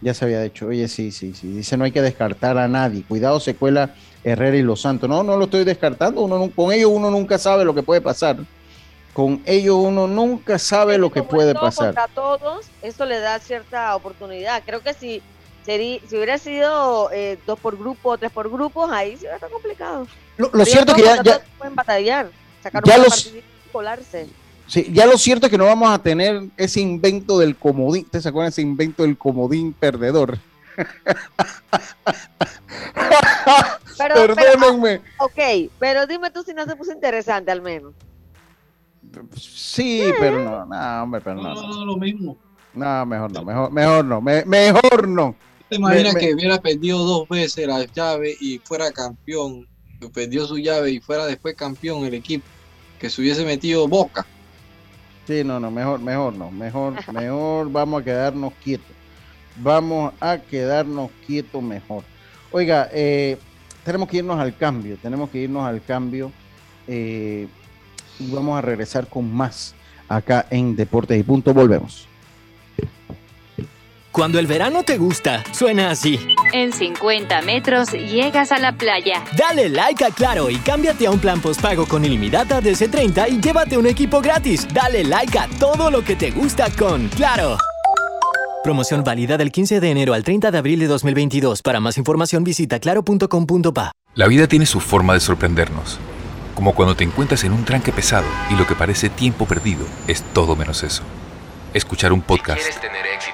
Ya se había dicho, oye, sí, sí, sí. Dice, no hay que descartar a nadie. Cuidado, secuela Herrera y Los Santos. No, no lo estoy descartando. Uno, con ellos uno nunca sabe lo que puede pasar con ellos uno nunca sabe lo que puede pasar. A todos, eso le da cierta oportunidad. Creo que si, si hubiera sido eh, dos por grupo, tres por grupos, ahí sí hubiera estado complicado. Lo, cierto es que ya, ya pueden batallar, sacar ya los, colarse. Sí, ya lo cierto es que no vamos a tener ese invento del comodín. ¿Te se acuerdan ese invento del comodín perdedor? *laughs* Perdónenme. ok, pero dime tú si no se puso interesante al menos. Sí, pero no, no, hombre, pero no. No, lo mismo. No, mejor no, mejor, mejor no, mejor no. ¿Te imaginas que hubiera perdido dos veces la llave y fuera campeón? Perdió su llave y fuera después campeón el equipo. Que se hubiese metido boca. Sí, no, no, mejor, mejor no, mejor, mejor vamos a quedarnos quietos. Vamos a quedarnos quietos mejor. Oiga, eh, tenemos que irnos al cambio, tenemos que irnos al cambio. Eh, y vamos a regresar con más acá en Deportes y Punto. Volvemos. Cuando el verano te gusta, suena así. En 50 metros llegas a la playa. Dale like a Claro y cámbiate a un plan postpago con ilimitada desde 30 y llévate un equipo gratis. Dale like a todo lo que te gusta con Claro. Promoción válida del 15 de enero al 30 de abril de 2022. Para más información visita claro.com.pa. La vida tiene su forma de sorprendernos como cuando te encuentras en un tranque pesado y lo que parece tiempo perdido es todo menos eso. Escuchar un podcast. tener éxito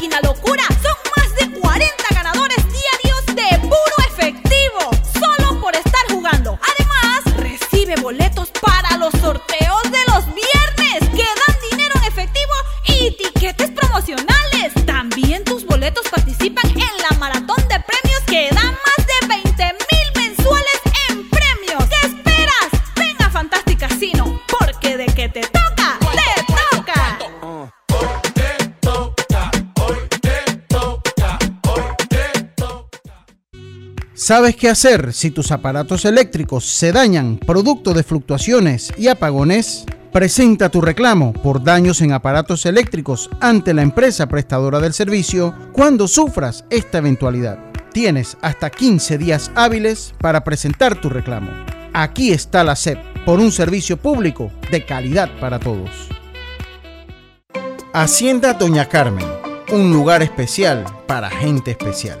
máquina locura. ¿Sabes qué hacer si tus aparatos eléctricos se dañan producto de fluctuaciones y apagones? Presenta tu reclamo por daños en aparatos eléctricos ante la empresa prestadora del servicio cuando sufras esta eventualidad. Tienes hasta 15 días hábiles para presentar tu reclamo. Aquí está la SEP por un servicio público de calidad para todos. Hacienda Doña Carmen, un lugar especial para gente especial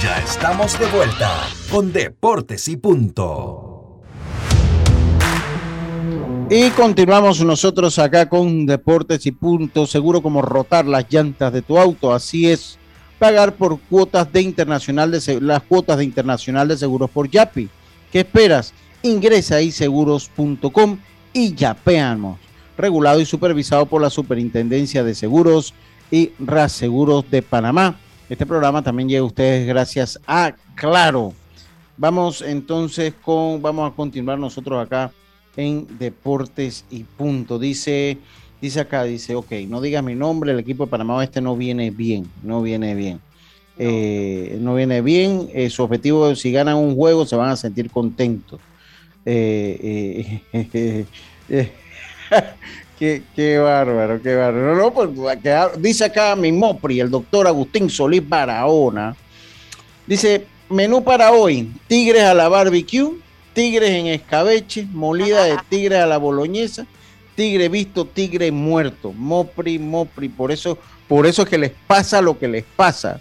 Ya estamos de vuelta con Deportes y Punto. Y continuamos nosotros acá con Deportes y Punto, seguro como rotar las llantas de tu auto, así es pagar por cuotas de internacional de las cuotas de internacional de seguros por Yapi. ¿Qué esperas? Ingresa a iseguros.com y yapeamos. Regulado y supervisado por la Superintendencia de Seguros y Seguros de Panamá. Este programa también llega a ustedes gracias a Claro. Vamos entonces con, vamos a continuar nosotros acá en Deportes y Punto. Dice Dice acá, dice, ok, no digas mi nombre, el equipo de Panamá Oeste no viene bien, no viene bien. No, eh, viene bien, eh, su objetivo, si ganan un juego, se van a sentir contentos. Eh, *laughs* qué, bárbaro, qué bárbaro. No, pues, dice acá mi Mopri, el doctor Agustín Solís Barahona. Dice, menú para hoy, tigres a la barbecue, tigres en escabeche, molida de *laughs* tigres a la boloñesa, tigre visto, tigre muerto, mopri, mopri, por eso, por eso que les pasa lo que les pasa.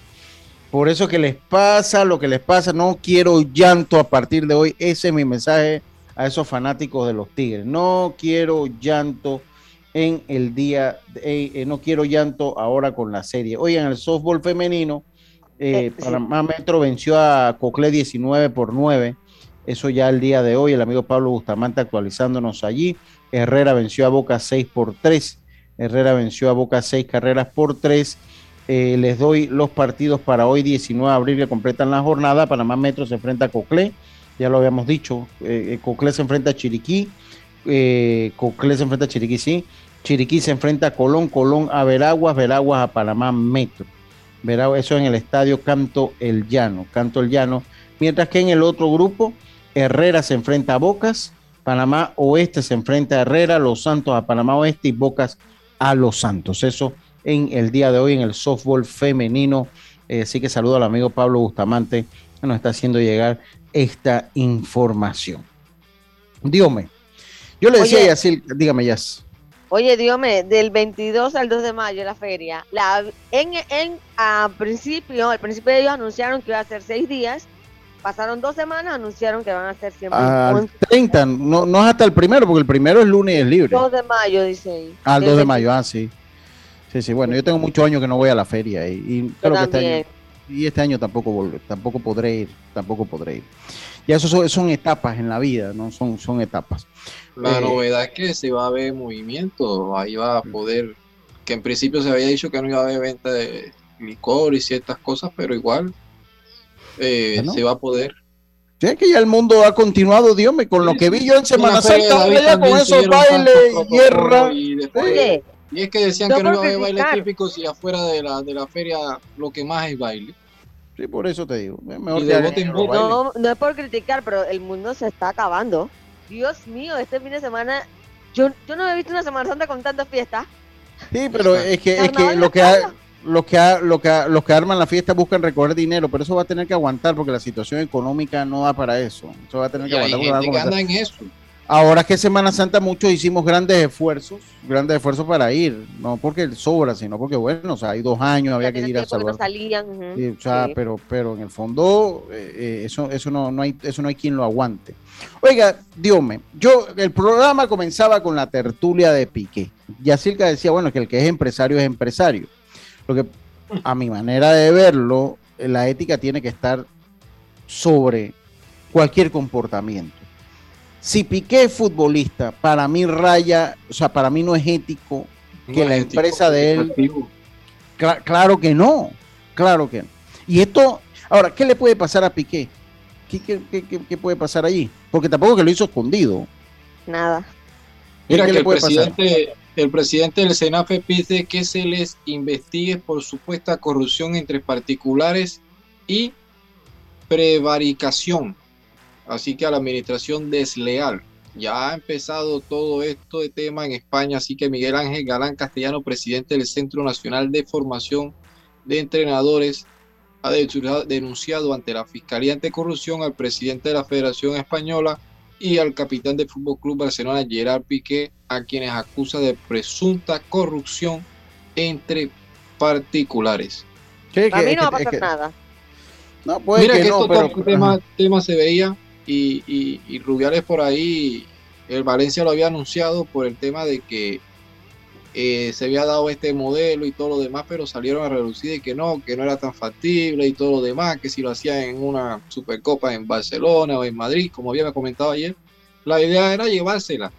Por eso que les pasa lo que les pasa, no quiero llanto a partir de hoy. Ese es mi mensaje a esos fanáticos de los Tigres. No quiero llanto en el día, eh, eh, no quiero llanto ahora con la serie. Hoy en el softball femenino, eh, Panamá Metro venció a Cocle 19 por 9. Eso ya el día de hoy, el amigo Pablo Bustamante actualizándonos allí. Herrera venció a Boca 6 por 3. Herrera venció a Boca 6 carreras por 3. Eh, les doy los partidos para hoy, 19 de abril, que completan la jornada. Panamá Metro se enfrenta a Coclé, ya lo habíamos dicho. Eh, eh Coclé se enfrenta a Chiriquí. Eh, se enfrenta a Chiriquí, sí. Chiriquí se enfrenta a Colón, Colón a Veraguas, Veraguas a Panamá Metro. Veraguas, eso en el estadio Canto El Llano, Canto El Llano. Mientras que en el otro grupo, Herrera se enfrenta a Bocas, Panamá Oeste se enfrenta a Herrera, Los Santos a Panamá Oeste y Bocas a Los Santos. Eso en el día de hoy en el softball femenino. Eh, así que saludo al amigo Pablo Bustamante que nos está haciendo llegar esta información. Dígame, yo le decía así, dígame, ya. Oye, dígame, del 22 al 2 de mayo la feria, la, en, en a principio, al principio ellos anunciaron que iba a ser seis días Pasaron dos semanas, anunciaron que van a ser siempre. Al 30, no, no es hasta el primero, porque el primero es lunes y es libre. 2 de mayo, dice ahí. Ah, el 2 de mayo, ah, sí. Sí, sí, bueno, yo tengo muchos años que no voy a la feria y, y que este año, y este año tampoco tampoco podré ir, tampoco podré ir. Y eso son, etapas en la vida, ¿no? Son, son etapas. La eh, novedad es que se va a ver movimiento, ahí va a poder, que en principio se había dicho que no iba a haber venta de licor y ciertas cosas, pero igual eh, se va a poder. Sí, que ya el mundo ha continuado, Dios me con lo que vi yo en Semana Santa, con esos bailes y guerra. Y, es que decían que no iba a haber bailes típicos y afuera de la, de la feria lo que más es baile. Sí, por eso te digo. Mejor no, no es por criticar, pero el mundo se está acabando. Dios mío, este fin de semana, yo, yo no he visto una Semana Santa con tantas fiestas. Sí, pero es que, es que lo que ha, los que, lo que, los que arman la fiesta buscan recoger dinero, pero eso va a tener que aguantar porque la situación económica no da para eso. Eso va a tener que aguantar. en eso. Ahora que Semana Santa muchos hicimos grandes esfuerzos, grandes esfuerzos para ir, no porque sobra, sino porque bueno, o sea, hay dos años, había que ir a salvar. o sea, pero, pero en el fondo eh, eh, eso, eso no, no hay, eso no hay quien lo aguante. Oiga, Diome, yo el programa comenzaba con la tertulia de Piqué. Yacirca decía, bueno, que el que es empresario es empresario que a mi manera de verlo, la ética tiene que estar sobre cualquier comportamiento. Si Piqué es futbolista, para mí raya, o sea, para mí no es ético que la empresa de él... claro que no, claro que no. Y esto, ahora, ¿qué le puede pasar a Piqué? ¿Qué, puede pasar allí? Porque tampoco que lo hizo escondido. Nada. Mira que el presidente, el presidente del SENAFE pide que se les investigue por supuesta corrupción entre particulares y prevaricación, así que a la administración desleal. Ya ha empezado todo esto de tema en España, así que Miguel Ángel Galán Castellano, presidente del Centro Nacional de Formación de Entrenadores, ha denunciado ante la Fiscalía Anticorrupción al presidente de la Federación Española y al capitán del Fútbol Club Barcelona, Gerard Piqué, a quienes acusa de presunta corrupción entre particulares. a mí no va a pasar nada. No, puede Mira que, esto tema, se veía y, y, Rubiales por ahí, el Valencia lo había anunciado por el tema de que eh, se había dado este modelo y todo lo demás, pero salieron a reducir y que no, que no era tan factible y todo lo demás, que si lo hacían en una Supercopa en Barcelona o en Madrid, como había comentado ayer, la idea era llevársela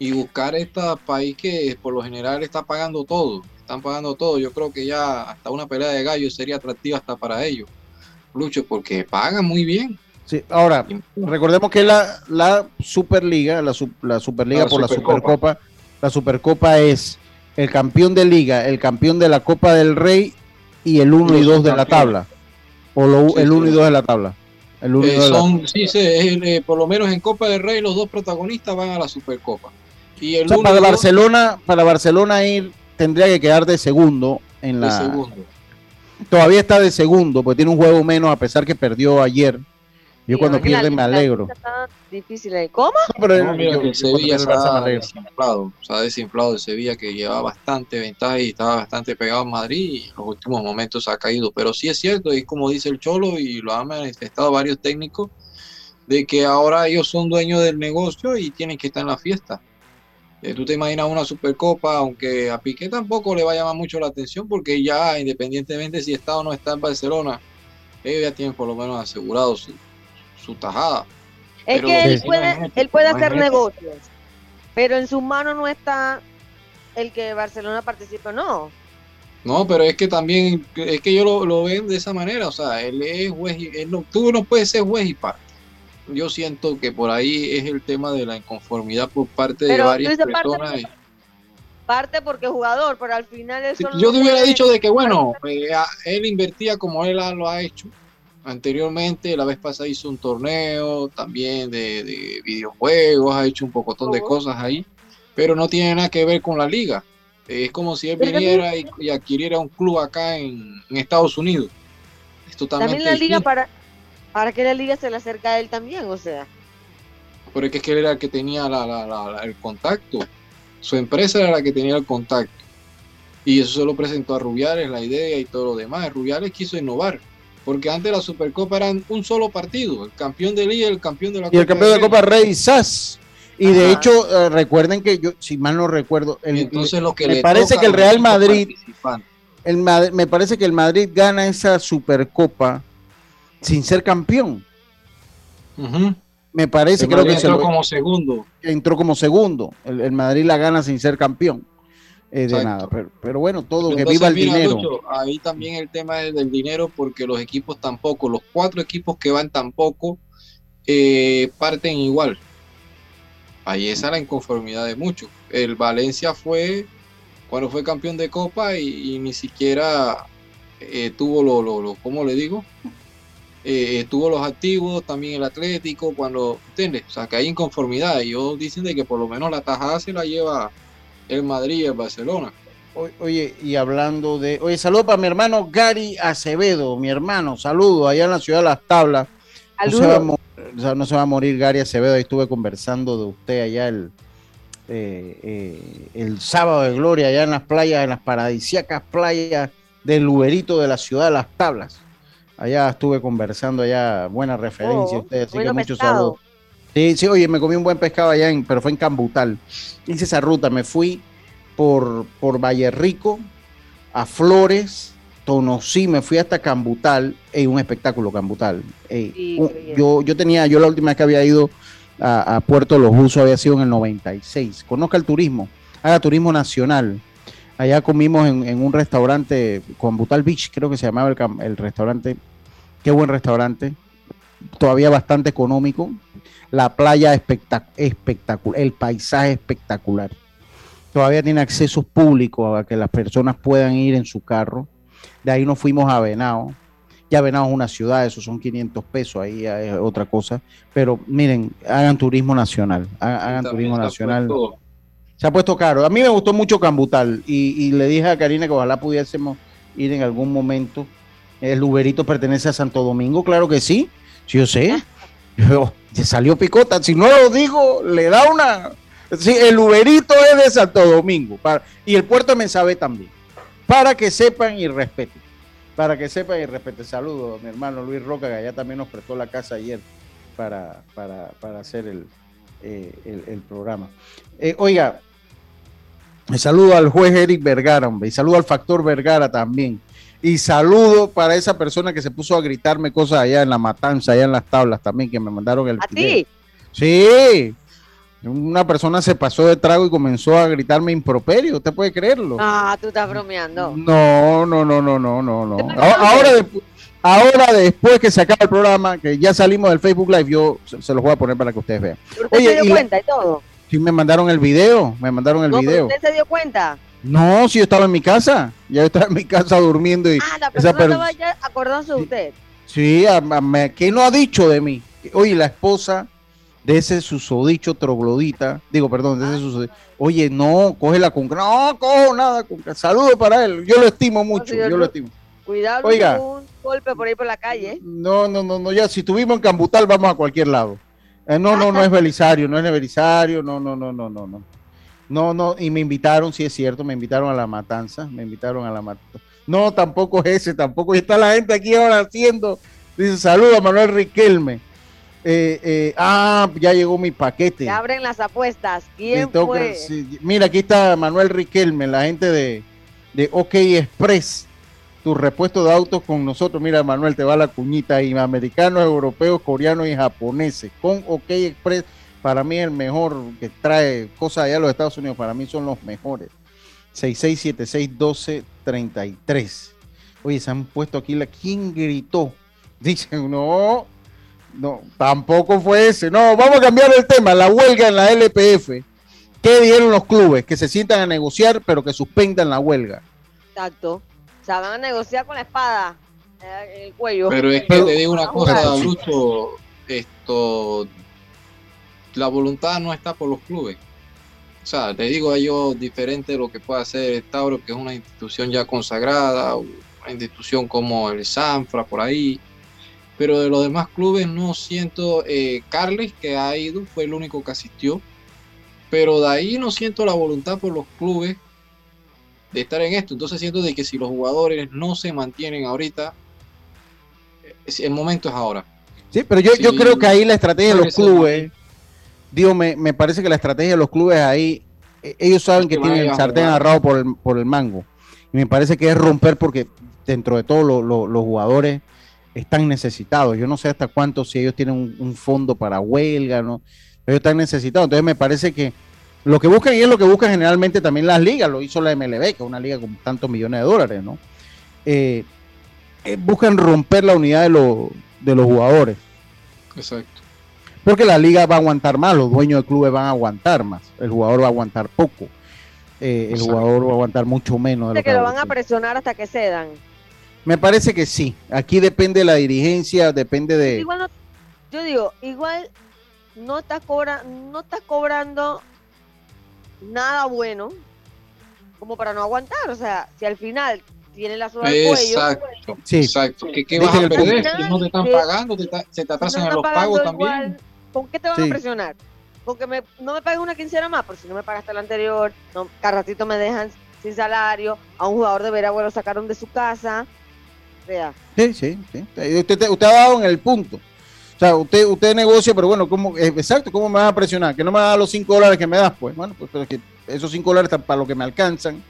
y buscar este país que por lo general está pagando todo, están pagando todo. Yo creo que ya hasta una pelea de gallos sería atractiva hasta para ellos, Lucho, porque pagan muy bien. Sí, ahora, recordemos que la, la Superliga, la, la Superliga por la Supercopa, la Supercopa es el campeón de liga, el campeón de la Copa del Rey y el 1 y 2 de la tabla. O el 1 y 2 de la tabla. El eh, son, sí, sí eh, por lo menos en Copa del Rey los dos protagonistas van a la Supercopa. Y el para Barcelona, para Barcelona ir tendría que quedar de segundo en la. segundo. Todavía está de segundo, porque tiene un juego menos a pesar que perdió ayer. Yo cuando pierde me alegro. Difícil, ¿eh? ¿Cómo? pero el Sevilla se ha desinflado, se ha desinflado el Sevilla que llevaba bastante ventaja y estaba bastante pegado en Madrid y en los últimos momentos ha caído. Pero sí es cierto, y como dice el Cholo y lo han manifestado varios técnicos, de que ahora ellos son dueños del negocio y tienen que estar en la fiesta. Eh, tú te imaginas una Supercopa, aunque a Piqué tampoco le va a llamar mucho la atención, porque ya independientemente si está o no está en Barcelona, ellos ya tienen por lo menos asegurado su, su tajada. Es que él puede, él puede hacer negocios, pero en sus manos no está el que Barcelona participe o no. No, pero es que también, es que yo lo, lo ven de esa manera, o sea, él es juez, y, él no, tú no puedes ser juez y parte yo siento que por ahí es el tema de la inconformidad por parte de varias personas. Parte, porque es jugador, pero al final eso Yo te hubiera dicho de que, bueno, eh, él invertía como él lo ha hecho anteriormente. La vez pasada hizo un torneo también de, videojuegos, ha hecho un pocotón de cosas ahí, pero no tiene nada que ver con la liga. Es como si él viniera y, adquiriera un club acá en, Estados Unidos. Es totalmente también la liga para para que la liga se le acerca a él también, o sea. Porque es que él era el que tenía el contacto. Su empresa era la que tenía el contacto. Y eso se lo presentó a Rubiales, la idea y todo lo demás. Rubiales quiso innovar. Porque antes la Supercopa eran un solo partido. El campeón de liga el campeón de la Copa. Y el campeón de la Copa Rey SAS. Y de hecho, eh, recuerden que yo, si mal no recuerdo, entonces lo que me parece que el Real Madrid, el, me parece que el Madrid gana esa Supercopa sin ser campeón. Me parece, creo que entró como segundo. Entró como segundo. El, Madrid la gana sin ser campeón. De nada, pero, bueno, todo que viva el dinero. ahí también el tema es del dinero, porque los equipos tampoco, los cuatro equipos que van tampoco eh, parten igual. Ahí esa es la inconformidad de muchos. El Valencia fue cuando fue campeón de Copa y, ni siquiera eh, tuvo lo, lo, lo, ¿cómo le digo? eh, tuvo los activos, también el Atlético, cuando, ¿entiendes? O sea, que hay inconformidad. Ellos dicen de que por lo menos la tajada se la lleva el Madrid y el Barcelona. Oye, y hablando de. Oye, saludo para mi hermano Gary Acevedo, mi hermano, saludo allá en la ciudad de Las Tablas. No se, va a, no se, va a morir Gary Acevedo, ahí estuve conversando de usted allá el, eh, eh, el sábado de gloria, allá en las playas, en las paradisíacas playas del Uberito de la ciudad de Las Tablas. Allá estuve conversando, allá buena referencia oh, ustedes, así que muchos saludos. Sí, sí, oye, me comí un buen pescado allá, en, pero fue en Cambutal. Hice esa ruta, me fui por, por Valle Rico, a Flores, Tonosí, me fui hasta Cambutal, y un espectáculo Cambutal. yo, yo tenía, yo la última vez que había ido a, Puerto Los Buzos había sido en el 96. Conozca el turismo, haga turismo nacional. Allá comimos en, un restaurante, Cambutal Beach, creo que se llamaba el, el restaurante Qué buen restaurante. Todavía bastante económico. La playa espectacular. El paisaje espectacular. Todavía tiene acceso público a que las personas puedan ir en su carro. De ahí nos fuimos a Venado. Ya Venado es una ciudad, eso son 500 pesos, ahí es otra cosa. Pero miren, hagan turismo nacional. Hagan, turismo nacional. Se ha puesto caro. A mí me gustó mucho Cambutal y, y le dije a Karina que ojalá pudiésemos ir en algún momento el Uberito pertenece a Santo Domingo, claro que sí. Sí, yo sé. Yo, salió picota. Si no lo digo, le da una. Sí, el Uberito es de Santo Domingo. y el puerto de Mensabe también. Para que sepan y respeten. Para que sepan y respeten. Saludos mi hermano Luis Roca, que allá también nos prestó la casa ayer para, para, hacer el, eh, el, programa. Eh, oiga, Y saludo al juez Eric Vergara, hombre. Y saludo al factor Vergara también. Y saludo para esa persona que se puso a gritarme cosas allá en la matanza, allá en las tablas también, que me mandaron el ¿A video. ti? Sí. Una persona se pasó de trago y comenzó a gritarme improperio. ¿Usted puede creerlo? Ah, tú estás bromeando. No, no, no, no, no, no, no. Ahora, ahora, despu- ahora después que se acaba el programa, que ya salimos del Facebook Live, yo se, los voy a poner para que ustedes vean. ¿Pero ¿Usted Oye, se dio y cuenta y todo? Sí, me mandaron el video, me mandaron el no, video. ¿Usted se dio cuenta? No, si yo estaba en mi casa, ya estaba en mi casa durmiendo y Ah, la esa persona per- estaba ya acordándose de usted. Sí, a- a- me- ¿qué no ha dicho de mí? Oye, la esposa de ese susodicho troglodita, digo, perdón, de ese susodicho, oye, no, cógela con, no, cojo nada, con, saludo para él, yo lo estimo mucho, yo lo estimo. Cuidado, Oiga. un golpe por ahí por la calle. ¿eh? No, no, no, no, ya, si estuvimos en Cambutal, vamos a cualquier lado. Eh, no, no, no es Belisario, no es Belisario, no, no, no, no, no, no. No, no, y me invitaron, sí es cierto, me invitaron a la matanza, me invitaron a la matanza. No, tampoco es ese, tampoco. Y está la gente aquí ahora haciendo, dice, saluda a Manuel Riquelme. Eh, eh, ah, ya llegó mi paquete. Abren las apuestas. ¿Quién fue? sí, Mira, aquí está Manuel Riquelme, la gente de, de OK Express. Tu repuesto de autos con nosotros. Mira, Manuel, te va la cuñita ahí. Americanos, europeos, coreanos y japoneses. Con OK Express, para mí el mejor que trae cosas allá a los Estados Unidos. Para mí son los mejores. 66761233. Oye, se han puesto aquí la. ¿Quién gritó? *laughs* Dicen, no, no, tampoco fue ese. No, vamos a cambiar el tema. La huelga en la LPF. ¿Qué dijeron los clubes? Que se sientan a negociar, pero que suspendan la huelga. Exacto. O sea, van a negociar con la espada eh, en el cuello. Pero es que te digo una cosa. Lucho, esto, la voluntad no está por los clubes. O sea, te digo a ellos diferente de lo que puede hacer el Tauro, que es una institución ya consagrada, una institución como el Sanfra por ahí. Pero de los demás clubes no siento, eh, Carles que ha ido, fue el único que asistió. Pero de ahí no siento la voluntad por los clubes de estar en esto. Entonces siento de que si los jugadores no se mantienen ahorita, el momento es ahora. Sí, pero yo, yo creo que ahí la estrategia de los clubes, digo, me, me parece que la estrategia de los clubes ahí, eh, ellos saben que que tienen el sartén agarrado por el, por el mango. Y me parece que es romper porque dentro de todo lo- lo- los jugadores están necesitados. Yo no sé hasta cuánto, si ellos tienen un, un fondo para huelga, ¿no? Pero ellos están necesitados. Entonces me parece que lo que buscan y es lo que buscan generalmente también las ligas, lo hizo la MLB, que es una liga con tantos millones de dólares, ¿no? Eh, eh, buscan romper la unidad de, los de los jugadores. Exacto. Porque la liga va a aguantar más, los dueños de clubes van a aguantar más, el jugador va a aguantar poco, eh, el Exacto. jugador va a aguantar mucho menos. De lo que lo van a presionar hasta que cedan. Me parece que sí, aquí depende de la dirigencia, depende de... Igual no- yo digo, igual no estás cobra, no estás cobrando nada bueno como para no aguantar. O sea, si al final tiene la soga al cuello, Exacto, Sí. exacto. ¿Qué, qué vas a perder? Si no te están pagando, te ta- se te no atrasan están los pagos también. ¿Con qué te van Sí. a presionar? Con que me, no me paguen una quincena más, por si no me pagaste la anterior, no, cada ratito me dejan sin salario, a un jugador de Veragua lo sacaron de su casa. O sea, Sí, sí, sí. Usted, usted ha dado en el punto. O sea, usted, usted negocia, pero bueno, ¿cómo, eh, exacto, ¿cómo me vas a presionar? Que no me vas a dar los 5 dólares que me das, pues. Bueno, pues pero es que esos 5 dólares están para lo que me alcanzan.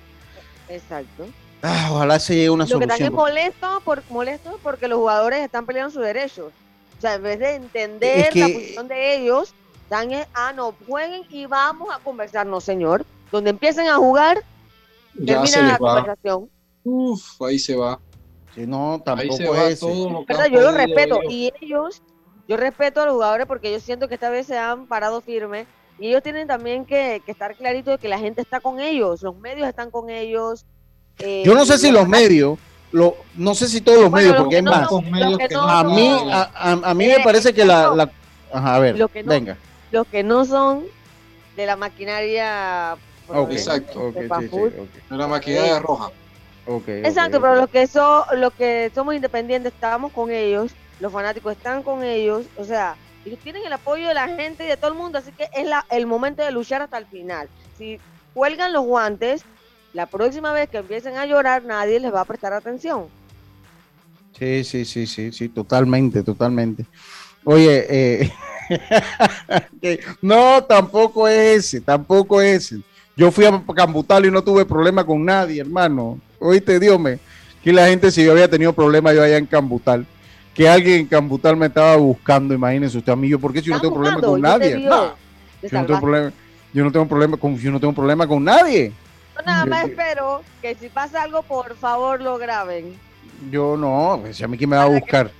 exacto. Ah, ojalá se llegue una Lo que también solución. es molesto, por, molesto porque los jugadores están peleando sus derechos. O sea, en vez de entender Es que- la posición de ellos, dan es, ah, no, jueguen y vamos a conversar. No, señor. Donde empiecen a jugar, Ya la va. conversación. Uf, ahí se va. Sí, no, Ahí tampoco se va es ese. todo lo que ¿Verdad? han Yo lo respeto. ellos. Y ellos, yo respeto a los jugadores porque yo siento que esta vez se han parado firme. Y ellos tienen también que, que estar clarito de que la gente está con ellos, los medios están con ellos. eh, Yo no sé si los medios, lo, no sé si todos los Bueno, medios, porque no más. son- los que no A mí, a, a- a mí me Eh, parece que la, Ajá, a ver, Lo que no- venga. los que no son de la maquinaria. exacto. de sí, Faful. sí, ok, De la maquinaria roja. ok, ok, Exacto, pero los que son, los que somos independientes estamos con ellos, los fanáticos están con ellos, o sea, ellos tienen el apoyo de la gente y de todo el mundo, así que es la, el momento de luchar hasta el final. Si cuelgan los guantes, la próxima vez que empiecen a llorar, nadie les va a prestar atención. Sí, sí, sí, sí, sí, totalmente, totalmente. Oye, eh, *laughs* no, tampoco es ese, tampoco es ese. Yo fui a Cambutal y no tuve problema con nadie, hermano. Oíste, Dios me. Que la gente, si yo había tenido problemas yo allá en Cambutal, que alguien en Cambutal me estaba buscando, imagínese usted a mí, yo, ¿por qué si yo no tengo problema con nadie? yo, no tengo problema, yo no tengo problema con, yo no tengo problema con nadie. Yo nada más espero que si pasa algo, por favor lo graben. Yo no, pues a mí quién me va a buscar.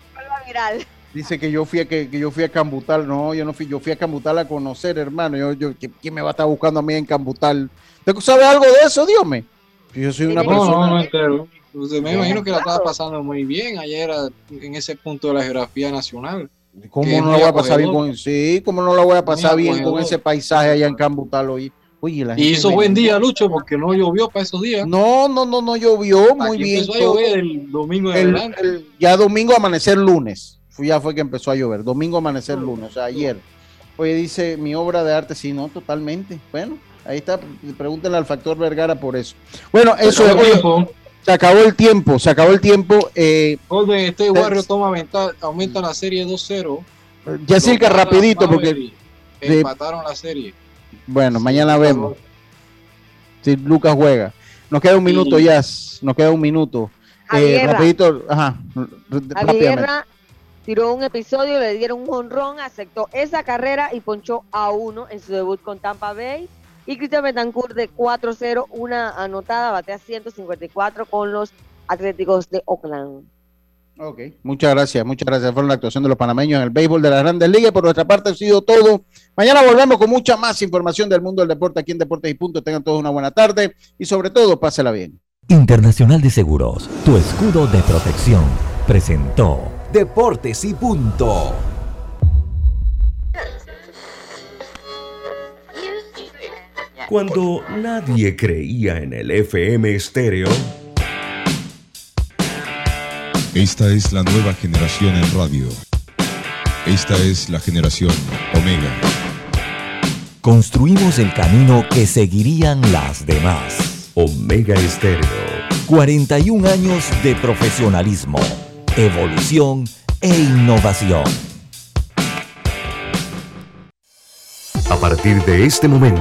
Dice que yo fui a que, yo fui a Cambutal, no, yo no fui, yo fui a Cambutal a conocer, hermano. Yo, yo, ¿quién me va a estar buscando a mí en Cambutal? ¿Usted sabe algo de eso? Dígame. Yo soy una persona. No, no, me imagino que la estaba pasando muy bien ayer en ese punto de la geografía nacional. ¿Cómo no la voy a pasar bien con sí, cómo no la voy a pasar bien con ese paisaje allá en Cambutal hoy? Oye, la y hizo buen día, Lucho, porque no llovió para esos días. No, no, no, no llovió, muy bien. Empezó a llover el domingo de ya domingo amanecer lunes. Ya fue que empezó a llover. Domingo amanecer lunes, o sea, ayer. Oye, dice mi obra de arte, sí, no, totalmente. Bueno, ahí está, pregúntenle al factor Vergara por eso. Bueno, eso es. Se acabó el tiempo, se acabó el tiempo. Eh, este Warrior toma aumenta, aumenta la serie 2-0. Ya que rapidito porque empataron la serie. Bueno, mañana vemos. Si Lucas juega. Nos queda un minuto ya, nos queda un minuto. Eh, rapidito, ajá. Guerra tiró un episodio, le dieron un honrón, aceptó esa carrera y ponchó a uno en su debut con Tampa Bay. Y Cristian Betancourt de 4-0, una anotada, batea 154 con los Atléticos de Oakland. Ok, muchas gracias, muchas gracias. Fue la actuación de los panameños en el béisbol de las grandes ligas. Por nuestra parte ha sido todo. Mañana volvemos con mucha más información del mundo del deporte aquí en Deportes y Punto. Tengan todos una buena tarde y sobre todo, pásela bien. Internacional de Seguros, tu escudo de protección, presentó Deportes y Punto. Cuando nadie creía en el FM estéreo. Esta es la nueva generación en radio. Esta es la generación Omega. Construimos el camino que seguirían las demás. Omega Estéreo. 41 años de profesionalismo, evolución e innovación. A partir de este momento